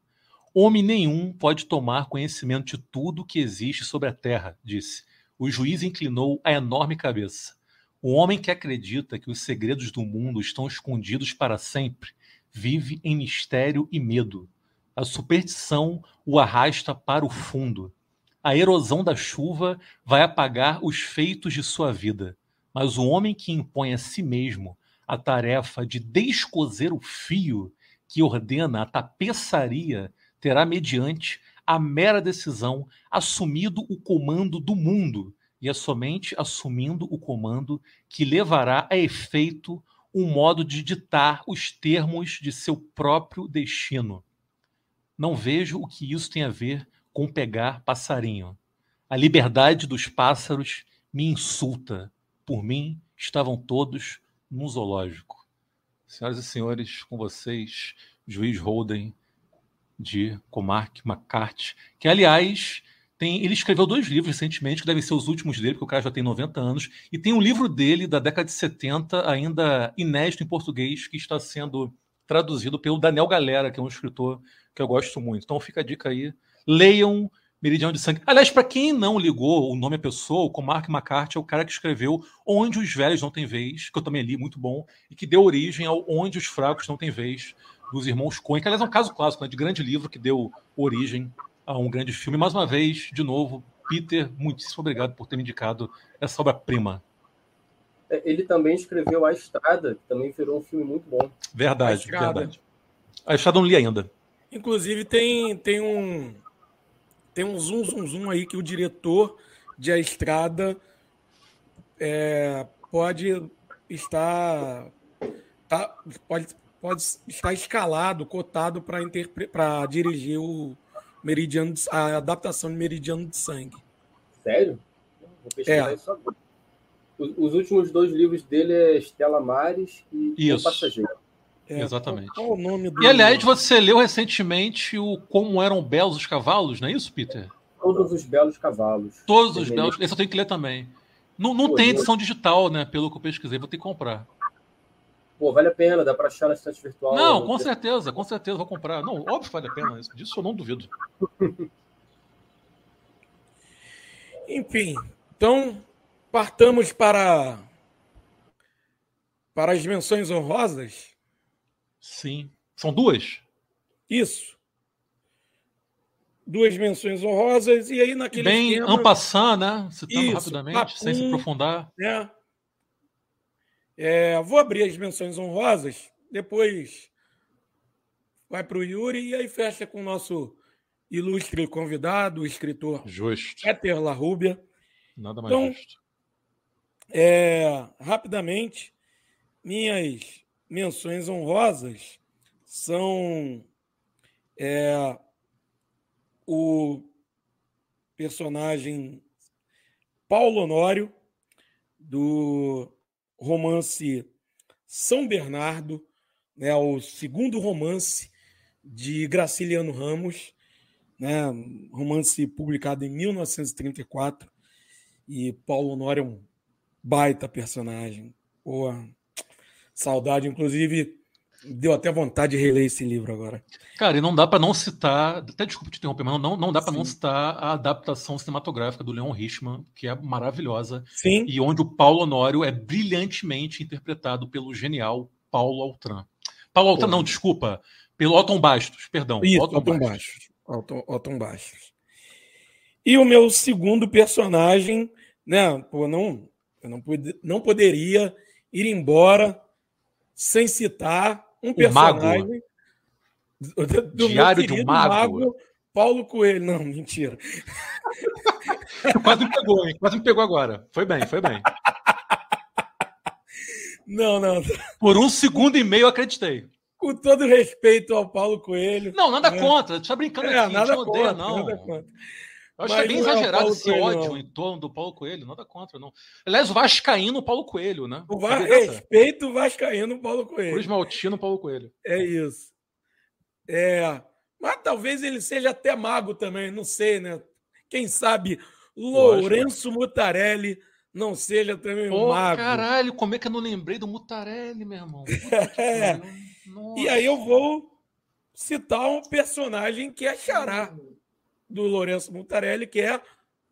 Homem nenhum pode tomar conhecimento de tudo que existe sobre a terra, disse. O juiz inclinou a enorme cabeça. O homem que acredita que os segredos do mundo estão escondidos para sempre vive em mistério e medo. A superstição o arrasta para o fundo. A erosão da chuva vai apagar os feitos de sua vida, mas o homem que impõe a si mesmo a tarefa de descoser o fio que ordena a tapeçaria terá, mediante a mera decisão, assumido o comando do mundo, e é somente assumindo o comando que levará a efeito um modo de ditar os termos de seu próprio destino. Não vejo o que isso tem a ver com pegar passarinho. A liberdade dos pássaros me insulta. Por mim, estavam todos num zoológico. Senhoras e senhores, com vocês, juiz Holden de Comarc McCarthy, que, aliás, tem, ele escreveu dois livros recentemente, que devem ser os últimos dele, porque o cara já tem 90 anos, e tem um livro dele da década de 70, ainda inédito em português, que está sendo traduzido pelo Daniel Galera, que é um escritor que eu gosto muito. Então fica a dica aí leiam Meridiano de Sangue. Aliás, para quem não ligou o nome à pessoa, o Mark McCarthy é o cara que escreveu Onde os Velhos Não Têm Vez, que eu também li, muito bom, e que deu origem ao Onde os Fracos Não Têm Vez, dos irmãos Coen, que aliás é um caso clássico, né, de grande livro que deu origem a um grande filme. Mais uma vez, de novo, Peter, muitíssimo obrigado por ter me indicado essa obra-prima. É, ele também escreveu A Estrada, que também virou um filme muito bom. Verdade, a verdade. A Estrada não li ainda. Inclusive, tem, tem um tem um zoom, zoom, zoom aí que o diretor de A Estrada é, pode estar tá, pode, pode estar escalado, cotado para dirigir o Meridiano, a adaptação de Meridiano de Sangue. Sério? Vou pesquisar é. isso agora. Os, os, últimos dois livros dele é Estela Mares e Isso. O Passageiro. É, Exatamente. Qual, qual o nome do... E aliás, você leu recentemente o Como Eram Belos os Cavalos, não é isso, Peter? Todos os Belos Cavalos. Todos os Belos. Esse eu tenho que ler também. Não, não tem edição digital, né? Pelo que eu pesquisei, vou ter que comprar. Pô, vale a pena, dá para achar na estante virtual. Não, com certeza, com certeza, vou comprar. Não, óbvio que vale a pena, disso eu não duvido. Enfim, então partamos para para as menções honrosas. Sim. São duas? Isso. Duas menções honrosas, e aí naquele Bem esquema... ampassando, né? Citando Isso, rapidamente, papum, sem se aprofundar. Né? É, vou abrir as menções honrosas, depois vai para o Yuri e aí fecha com o nosso ilustre convidado, o escritor Justo. Peter Larrubia. Nada mais então, justo. É, rapidamente, minhas menções honrosas são é, o personagem Paulo Honório, do romance São Bernardo, né, o segundo romance de Graciliano Ramos, né, romance publicado em 1934. E Paulo Honório é um baita personagem. Pô, saudade, inclusive Deu até vontade de reler esse livro agora. Cara, e não dá para não citar, até desculpa te interromper, mas não, não dá para não citar a adaptação cinematográfica do Leon Richman, que é maravilhosa. Sim. E onde o Paulo Honório é brilhantemente interpretado pelo genial Paulo Altran. Paulo Altran, não, desculpa, pelo Otton Bastos, perdão. Isso, Otton, Otton Bastos. Otton, Otton Bastos. E o meu segundo personagem, né, pô, não, eu não, não poderia ir embora sem citar um personagem do, do Diário de um mago. mago. Paulo Coelho. Não, mentira. Quase me pegou, hein? Quase me pegou agora. Foi bem, foi bem. Não, não. Por um segundo e meio eu acreditei. Com todo respeito ao Paulo Coelho. Não, nada né? contra. Você tá brincando é, aqui. Nada contra, odeia, não. Nada contra. Eu acho Mas que é bem é exagerado é esse Coelho, ódio não. em torno do Paulo Coelho, nada contra, não. Aliás, o Vascaíno Paulo Coelho, né? O Va respeito o Vascaíno Paulo Coelho. Cruz Maltino Paulo Coelho. É isso. É. Mas talvez ele seja até mago também, não sei, né? Quem sabe Lourenço Mutarelli não seja também um mago. Caralho, como é que eu não lembrei do Mutarelli, meu irmão? é. E aí eu vou citar um personagem que é Xará do Lourenço Mutarelli, que é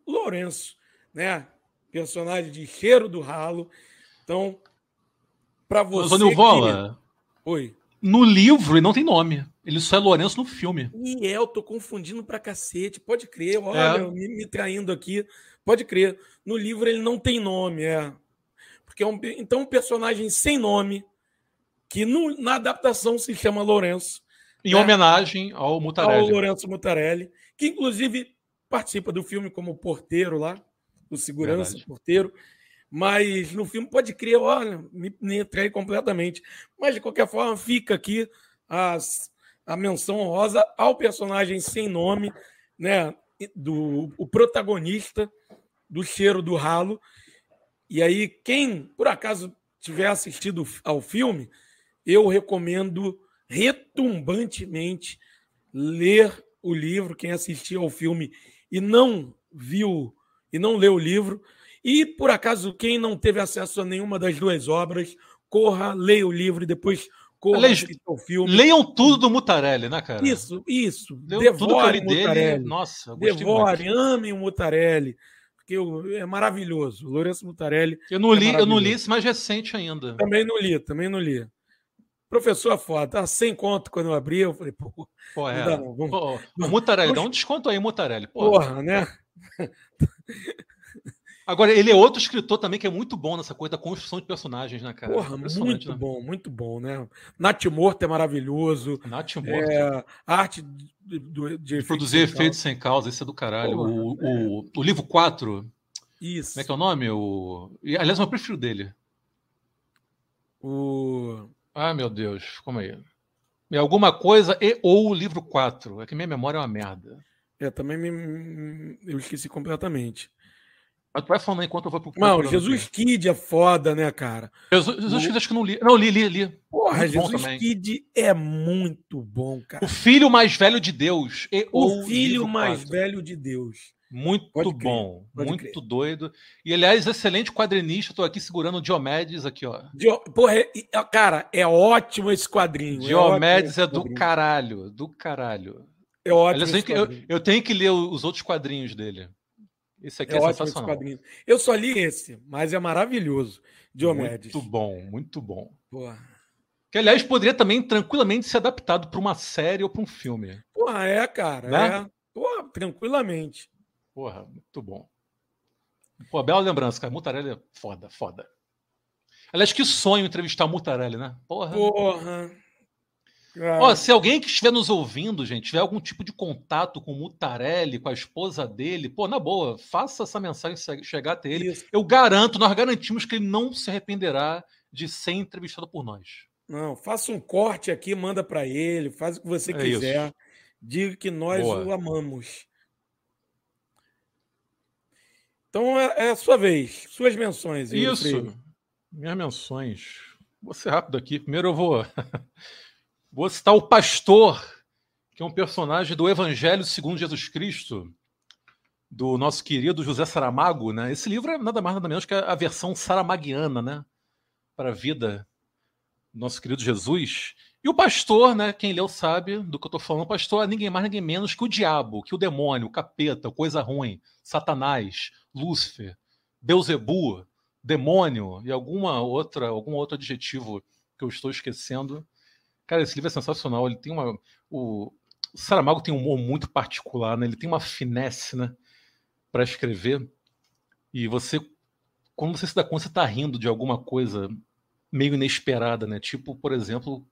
Lourenço, né? Personagem de cheiro do ralo. Então, para você. Mas, Vola, que... Oi. No livro ele não tem nome. Ele só é Lourenço no filme. E é, eu tô confundindo pra cacete. Pode crer, olha, é. me, me traindo aqui. Pode crer. No livro ele não tem nome, é. Porque é um, então um personagem sem nome, que no, na adaptação se chama Lourenço. Em né? homenagem ao Mutarelli. Ao Lourenço Mutarelli que inclusive participa do filme como porteiro lá, o segurança, Verdade. porteiro. Mas no filme pode crer, olha, me, me entrei completamente. Mas de qualquer forma, fica aqui as, a menção honrosa ao personagem sem nome, né? Do o protagonista do cheiro do ralo. E aí, quem por acaso tiver assistido ao filme, eu recomendo retumbantemente ler o livro, quem assistiu ao filme e não viu e não leu o livro. E, por acaso, quem não teve acesso a nenhuma das duas obras, corra, leia o livro e depois corra o filme. Leiam tudo do Mutarelli, né, cara? Isso, isso. Leiam Devore o Mutarelli. Dele. Nossa, Devore, amem o Mutarelli. Porque é maravilhoso. O Lourenço Mutarelli. Eu não li, é eu não li esse mais recente ainda. Também não li, também não li. Professor foda, tá sem conto quando eu abri, eu falei, pô, pô é. não, vamos, pô, vamos, Mutarelli, vamos... dá um desconto aí, Mutarelli. Porra, porra né? Agora, ele é outro escritor também que é muito bom nessa coisa da construção de personagens, né, cara? Porra, muito né? bom, muito bom, né? Nath Morto é maravilhoso. Nath Morto. É, arte de, de, de produzir efeitos sem causa, isso é do caralho. Porra, o, é. o, o, livro 4. Isso. Como é que é o nome? O... Aliás, eu prefiro dele. O. Ah, meu Deus, como aí? É alguma coisa e ou o livro 4. É que minha memória é uma merda. É, também me, eu esqueci completamente. Mas tu vai falando enquanto eu vou pro. Não, Jesus Kid é foda, né, cara? Jesus, Jesus Kid acho que não li. Não, li, li, li. Porra, muito Jesus Kid é muito bom, cara. O filho mais velho de Deus. E o filho mais 4. velho de Deus. Muito pode bom, crer, muito crer. doido. E, aliás, excelente quadrinista. Estou aqui segurando o Diomedes aqui, ó. Dio... Porra, é... cara, é ótimo esse quadrinho. É Diomedes é, é do caralho, do caralho. É ótimo. Aliás, eu, eu, tenho que ler os outros quadrinhos dele. Esse aqui é, é sensacional. Eu só li esse, mas é maravilhoso. Diomedes. Muito bom, muito bom. Porra. Que, aliás, poderia também tranquilamente ser adaptado para uma série ou para um filme. Porra, é, cara. Né? É. Porra, tranquilamente. Porra, muito bom. Pô, bela lembrança, cara. Mutarelli é foda, foda. Aliás, que sonho entrevistar o Mutarelli, né? Porra. Porra. Ó, se alguém que estiver nos ouvindo, gente, tiver algum tipo de contato com o Mutarelli, com a esposa dele, pô, na boa, faça essa mensagem chegar até ele. Isso. Eu garanto, nós garantimos que ele não se arrependerá de ser entrevistado por nós. Não, faça um corte aqui, manda para ele, faz o que você é quiser. Isso. Diga que nós boa. o amamos. Então é, é, a sua vez, suas menções. Isso, Freire. minhas menções. Vou ser rápido aqui. Primeiro eu vou, vou citar o pastor, que é um personagem do Evangelho segundo Jesus Cristo, do nosso querido José Saramago. Né? Esse livro é nada mais nada menos que a versão saramaguiana né? para a vida do nosso querido Jesus. E o pastor, né, quem leu sabe do que eu estou falando, o pastor é ninguém mais, ninguém menos que o diabo, que o demônio, o capeta, coisa ruim, Satanás, Lúcifer, Beuzebu, demônio e alguma outra, algum outro adjetivo que eu estou esquecendo. Cara, esse livro é sensacional. Ele tem uma. O, o Saramago tem um humor muito particular, né? Ele tem uma finesse, né? Para escrever. E você, quando você se dá conta, você está rindo de alguma coisa meio inesperada, né? Tipo, por exemplo,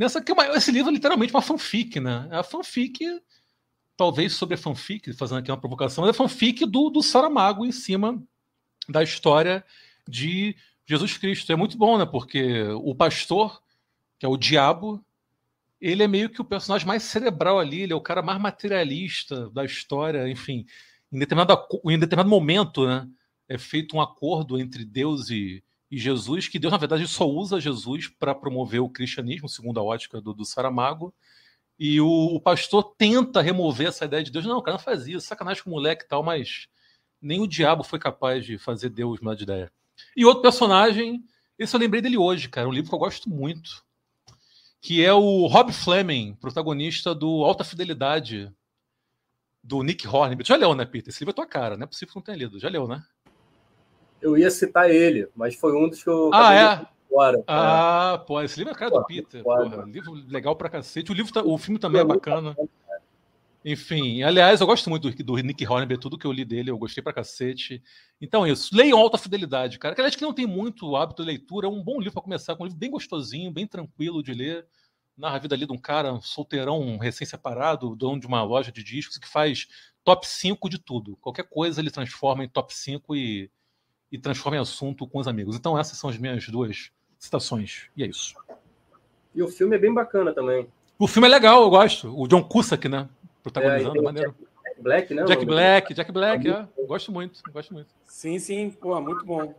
Nessa que é esse livro é literalmente uma fanfic, né? É a fanfic, talvez sobre a fanfic, fazendo aqui uma provocação, é a fanfic do, do Saramago em cima da história de Jesus Cristo. É muito bom, né? Porque o pastor, que é o diabo, ele é meio que o personagem mais cerebral ali, ele é o cara mais materialista da história, enfim. Em determinado, em determinado momento, né? É feito um acordo entre Deus e, e Jesus, que Deus, na verdade, só usa Jesus para promover o cristianismo, segundo a ótica do, do Saramago. E o, o, pastor tenta remover essa ideia de Deus. Não, o cara não faz isso, sacanagem com o moleque e tal, mas nem o diabo foi capaz de fazer Deus mudar de ideia. E outro personagem, esse eu lembrei dele hoje, cara, um livro que eu gosto muito, que é o Rob Fleming, protagonista do Alta Fidelidade, do Nick Hornby. Já leu, né, Peter? Esse livro é tua cara, não é possível que não tenha lido. Já leu, né? eu ia citar ele, mas foi um dos que eu. Ah, é? Ah, pô, esse livro é a cara do Peter. Porra, livro legal pra cacete. O, livro tá, o filme também é bacana. Enfim, aliás, eu gosto muito do, do Nick Hornby, tudo que eu li dele, eu gostei pra cacete. Então, isso. Leiam Alta Fidelidade, cara. Que aliás, que não tem muito hábito de leitura, é um bom livro para começar, com um livro bem gostosinho, bem tranquilo de ler. Narra a vida ali de um cara um solteirão, recém-separado, dono de uma loja de discos, que faz top 5 de tudo. Qualquer coisa ele transforma em top 5 e e transforma em assunto com os amigos. Então, essas são as minhas duas citações. E é isso. E o filme é bem bacana também. O filme é legal, eu gosto. O John Cusack, né? Protagonizando, é, maneiro. Jack Black, né? Jack Black, Jack Black, é. Gosto muito, gosto muito. Sim, sim, pô, muito bom.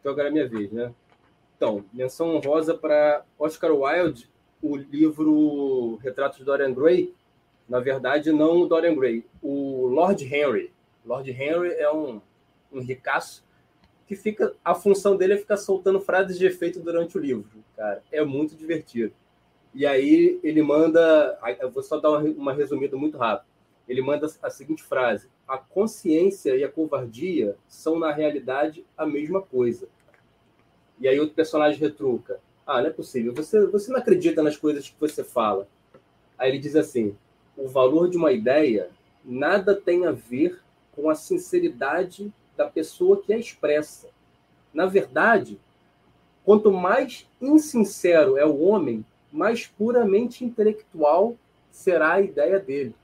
Então agora é minha vez, né? Então, menção honrosa para Oscar Wilde, o livro Retratos de Dorian Gray. Na verdade, não o Dorian Gray, o Lord Henry. Lord Henry é um um ricaço, que fica a função dele é ficar soltando frases de efeito durante o livro, cara. É muito divertido. E aí ele manda, eu vou só dar uma, resumida muito rápida. Ele manda a seguinte frase: a consciência e a covardia são na realidade a mesma coisa. E aí outro personagem retruca: ah, não é possível. Você você não acredita nas coisas que você fala. Aí ele diz assim: o valor de uma ideia nada tem a ver com a sinceridade da pessoa que a expressa. Na verdade, quanto mais insincero é o homem, mais puramente intelectual será a ideia dele.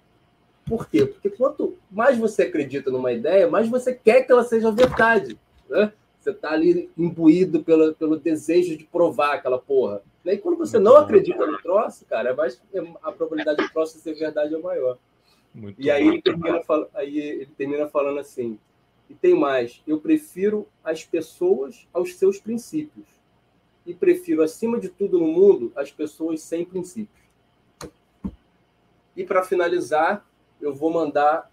Por quê? Porque quanto mais você acredita numa ideia, mais você quer que ela seja verdade. Né? Você está ali imbuído pelo, pelo desejo de provar aquela porra. E quando você não acredita no troço, cara, é mais, é, a probabilidade do troço ser verdade é maior. Muito e aí ele, termina, aí ele termina falando assim: E tem mais, eu prefiro as pessoas aos seus princípios. E prefiro, acima de tudo no mundo, as pessoas sem princípios. E para finalizar, eu vou mandar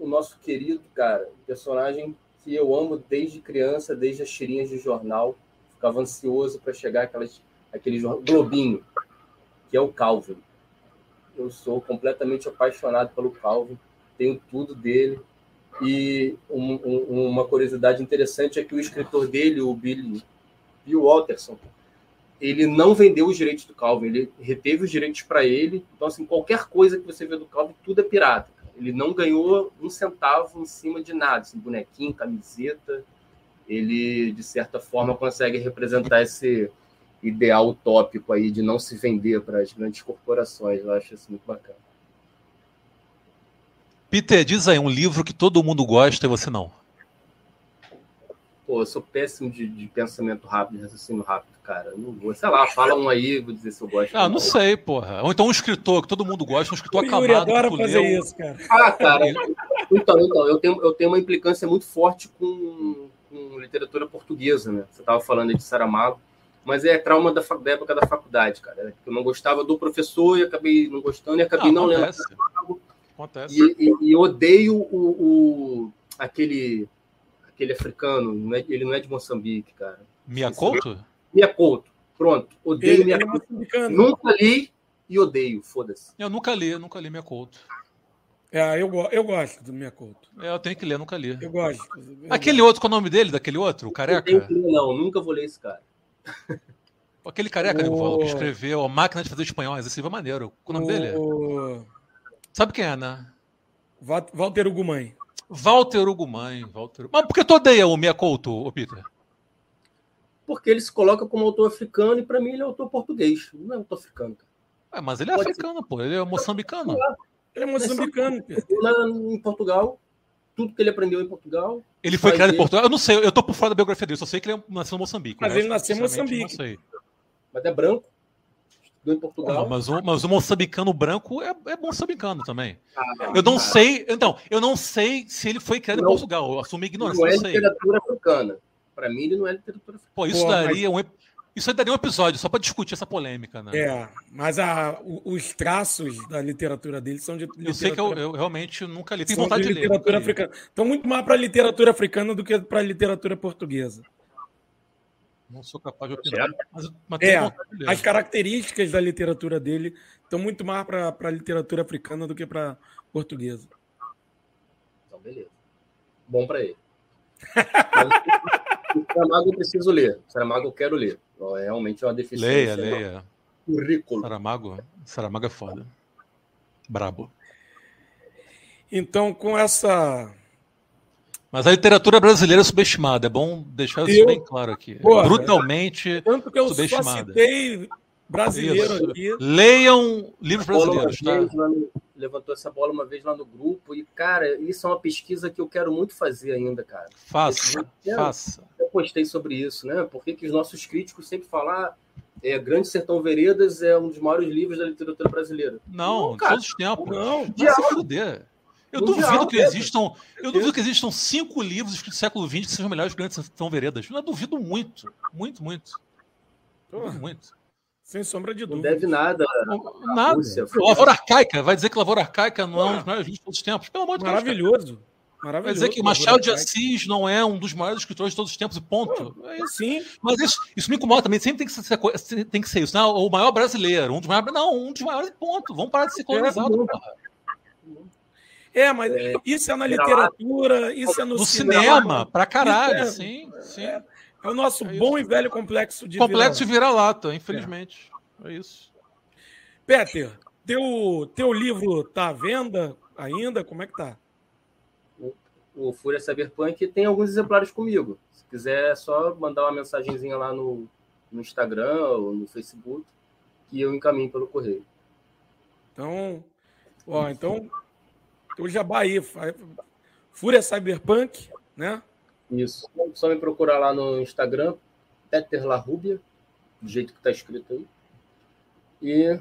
o nosso querido, cara, personagem que eu amo desde criança, desde as tirinhas de jornal. Ficava ansioso para chegar aquelas, aquele globinho, que é o Calvin. Eu sou completamente apaixonado pelo Calvin, tenho tudo dele. E um, um, uma curiosidade interessante é que o escritor dele, o Billy, Bill Walterson, ele não vendeu os direitos do Calvin, ele reteve os direitos para ele. Então, assim, qualquer coisa que você vê do Calvin, tudo é pirata. Ele não ganhou um centavo em cima de nada, assim, bonequinho, camiseta. Ele, de certa forma, consegue representar esse ideal utópico aí de não se vender para as grandes corporações. Eu acho isso muito bacana. Peter, diz aí um livro que todo mundo gosta e você não. Pô, eu sou péssimo de, de pensamento rápido, de raciocínio rápido, cara. Eu não vou, sei lá, fala um aí, vou dizer se eu gosto. Ah, não, sei, porra. Ou então um escritor que todo mundo gosta, um escritor o acabado. Eu adora fazer leu. isso, cara. Ah, cara. então, então eu, tenho, eu tenho uma implicância muito forte com, com literatura portuguesa, né? Você estava falando aí de Saramago, mas é trauma da, da época da faculdade, cara. Eu não gostava do professor e acabei não gostando e acabei não, não lendo. Acontece. E, e, e odeio o, o, aquele aquele africano, não é, ele não é de Moçambique, cara. Miyakoto? Miyakoto. Pronto. Odeio ele, Miyakoto. É nunca li e odeio, foda-se. Eu nunca li, eu nunca li Miyakoto. É, eu, eu gosto do Miyakoto. É, eu tenho que ler, nunca li. Eu gosto. Eu aquele gosto. outro, qual é o nome dele, daquele outro? O careca? Eu ler, não, nunca vou ler esse cara. Aquele careca o... que escreveu A Máquina de Fazer Espanhóis, esse livro é maneiro. Qual o nome o... dele? Sabe quem é, né? Walter Ugumãe. Walter Ugumãe. Walter... Mas por que tu odeia o Miyakoto, o Peter? Porque ele se coloca como autor africano e para mim ele é autor português, não é autor africano. É, mas ele é Pode africano, ser. pô, ele é moçambicano. Ele é moçambicano. Lá em Portugal, tudo que ele aprendeu em Portugal. Ele foi criado em Portugal? Eu não sei, eu tô por fora da biografia dele, só sei que ele nasceu em Moçambique. Mas ele nasceu em Moçambique. Mas é branco em Portugal. Oh, mas, o, mas o moçambicano branco é, é moçambicano também. Ah, eu não sei, então, eu não sei se ele foi criado não, em Portugal. Eu assumi ignorância. Não é não literatura africana. Para mim, ele não é literatura africana. Pô, isso Pô, daria mas... um. Isso daria um episódio só para discutir essa polêmica, né? É, mas a, os traços da literatura dele são de Eu sei que eu, eu realmente nunca li. Tenho vontade de, de literatura ler. africana. Estão muito mais para literatura africana do que para literatura portuguesa. Não sou capaz de opinar. Mas, mas é, as características da literatura dele estão muito mais para a literatura africana do que para portuguesa. Então, beleza. Bom para ele. o Saramago eu preciso ler. O Saramago eu quero ler. É realmente uma deficiência. Leia, leia. Currículo. Saramago, Saramago é foda. Brabo. Então, com essa mas a literatura brasileira é subestimada, é bom deixar isso eu, bem claro aqui. Porra, Brutalmente tanto que eu subestimada. Só citei brasileiro isso. aqui. Leiam livros brasileiros, tá? No, levantou essa bola uma vez lá no grupo e, cara, isso é uma pesquisa que eu quero muito fazer ainda, cara. Faça, faça. Eu postei sobre isso, né? Por que os nossos críticos sempre falam ah, é, Grande Sertão Veredas é um dos maiores livros da literatura brasileira. Não, não cara, todos os tempos. Não, vai se fuder. Eu duvido que existam. Eu duvido que existam cinco livros escritos no século XX que sejam melhores que Grandes São Veredas. Eu duvido muito. Muito, muito. Duvido muito. Sem sombra de dúvida. Não deve nada. Nada. Rússia, Lavoura Arcaica. Vai dizer que Lavoura Arcaica não é um dos maiores livros de todos os tempos. Pelo amor de Deus. Maravilhoso. Maravilhoso. Vai dizer que Machado de Assis não é um dos maiores escritores de todos os tempos, e ponto. É. Sim. Mas isso, isso me incomoda também. Sempre tem que ser, tem que ser isso. Não, o maior brasileiro, um dos maiores. Não, um dos maiores, ponto. Vamos parar de ser colonizado, é, porra. É, mas é, isso é na literatura, isso é no, no cinema, cinema pra caralho, é, sim, sim. É, é, o nosso é bom e velho complexo de Complexo de vira-lata, infelizmente. É. isso. Peter, teu, teu livro tá à venda ainda? Como é que tá? O, o Fúria Cyberpunk tem alguns exemplares comigo. Se quiser, é só mandar uma mensagenzinha lá no, no Instagram ou no Facebook que eu encaminho pelo correio. Então, ó, então o Jabá aí. Fúria Cyberpunk, né? Isso. Só me procurar lá no Instagram, Peter Larrubia, do jeito que está escrito aí. E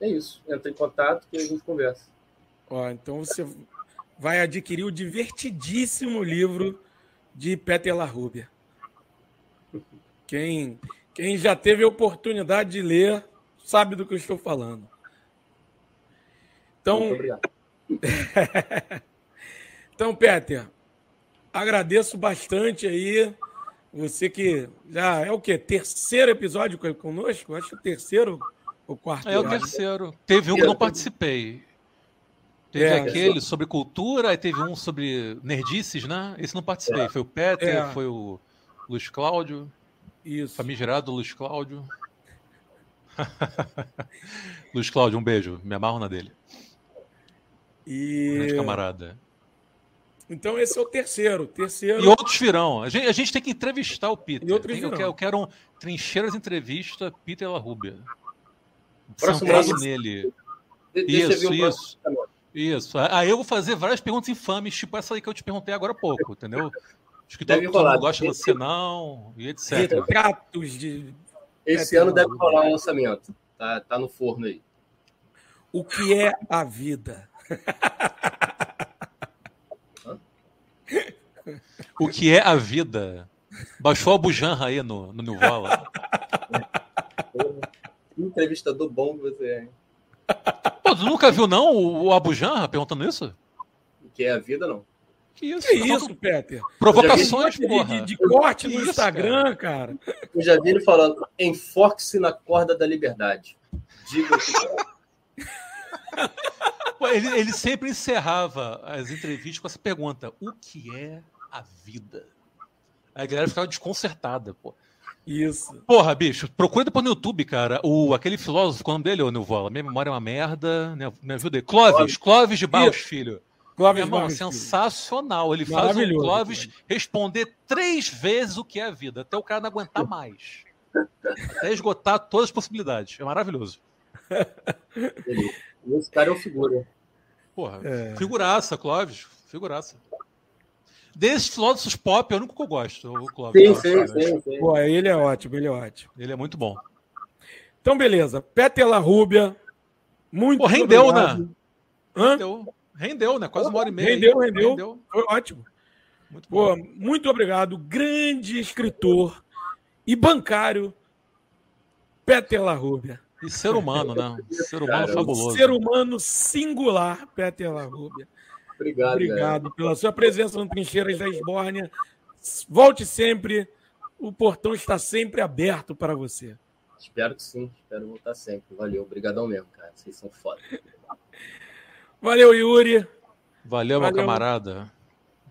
é isso. Entra em contato que a gente conversa. Ó, então você vai adquirir o divertidíssimo livro de Peter La Rubia. Quem, quem já teve a oportunidade de ler sabe do que eu estou falando. Então, então, Peter, agradeço bastante aí. Você que já é o quê? Terceiro episódio conosco? Acho que o terceiro ou quarto. É o terceiro. Teve um que não participei. Teve é, aquele sobre cultura, aí teve um sobre nerdices, né? Esse não participei. É. Foi o Peter, é. foi o Luiz Cláudio. Isso. Famigerado Luiz Cláudio. Luiz Cláudio, um beijo. Me amarro na dele. E... Grande camarada. Então esse é o terceiro. terceiro... E outros virão. A gente, a gente tem que entrevistar o Peter. E outros tem, eu, quero, eu quero um Trincheiras Entrevista Peter Larrubia. Sentado nele. De, isso, isso. Isso. Aí eu vou fazer várias perguntas infames, tipo essa aí que eu te perguntei agora há pouco, entendeu? Acho que todo, todo mundo gosta de você, não, e etc. Retratos de. Esse ano deve rolar um lançamento. Tá, tá no forno aí. O que é a vida? O que é a vida? Baixou a bujanra aí no, no. Que entrevistador bom que você é. Pô, tu nunca viu, não, o Abu Janra perguntando isso? O que é a vida, não. Que isso, que isso Peter? Provocações, de, porra. De, de, corte no isso, Instagram, cara. cara. Eu já vi ele falando, enfoque-se na corda da liberdade. Diga o que é. Ele, ele sempre encerrava as entrevistas com essa pergunta: o que é a vida? Aí a galera ficava desconcertada, pô. Isso. Porra, bicho, procura depois no YouTube, cara. O, aquele filósofo, qual é o nome dele, ô Nilvola? Minha memória é uma merda. Me, me ajuda aí. Clóvis, Clóvis de Barros, filho. Clóvis Meu irmão, sensacional. Ele faz o Clóvis responder três vezes o que é a vida, até o cara não aguentar mais. Até esgotar todas as possibilidades. É maravilhoso. Esse cara é o figura. Porra, é. figuraça, Clóvis. Figuraça. Desses filósofos pop, é o único que eu gosto. O Clóvis, sim, sim, sim, sim. Pô, ele é ótimo, ele é ótimo. Ele é muito bom. Então, beleza. Pétela Rúbia. Muito Pô, rendeu, né? Hã? Rendeu. Rendeu, né? Quase uma hora e meia. Rendeu, rendeu. rendeu. Foi ótimo. Muito, Pô, muito obrigado. Grande escritor e bancário, Pétela Rúbia. E ser humano, né? Ser humano Cara, fabuloso. Ser humano singular, Pétela Rúbia. Obrigado. Obrigado velho. pela sua presença no Trincheiras da Esbórnia. Volte sempre. O portão está sempre aberto para você. Espero que sim. Espero voltar sempre. Valeu. Obrigadão mesmo, cara. Vocês são foda. Valeu, Yuri. Valeu, Valeu, meu camarada.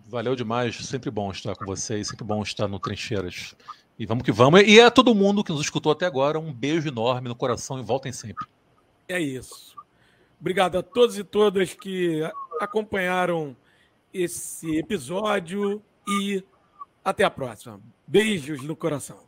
Valeu demais. Sempre bom estar com vocês. Sempre bom estar no Trincheiras. E vamos que vamos. E a todo mundo que nos escutou até agora, um beijo enorme no coração e voltem sempre. É isso. Obrigado a todos e todas que acompanharam esse episódio e até a próxima. Beijos no coração.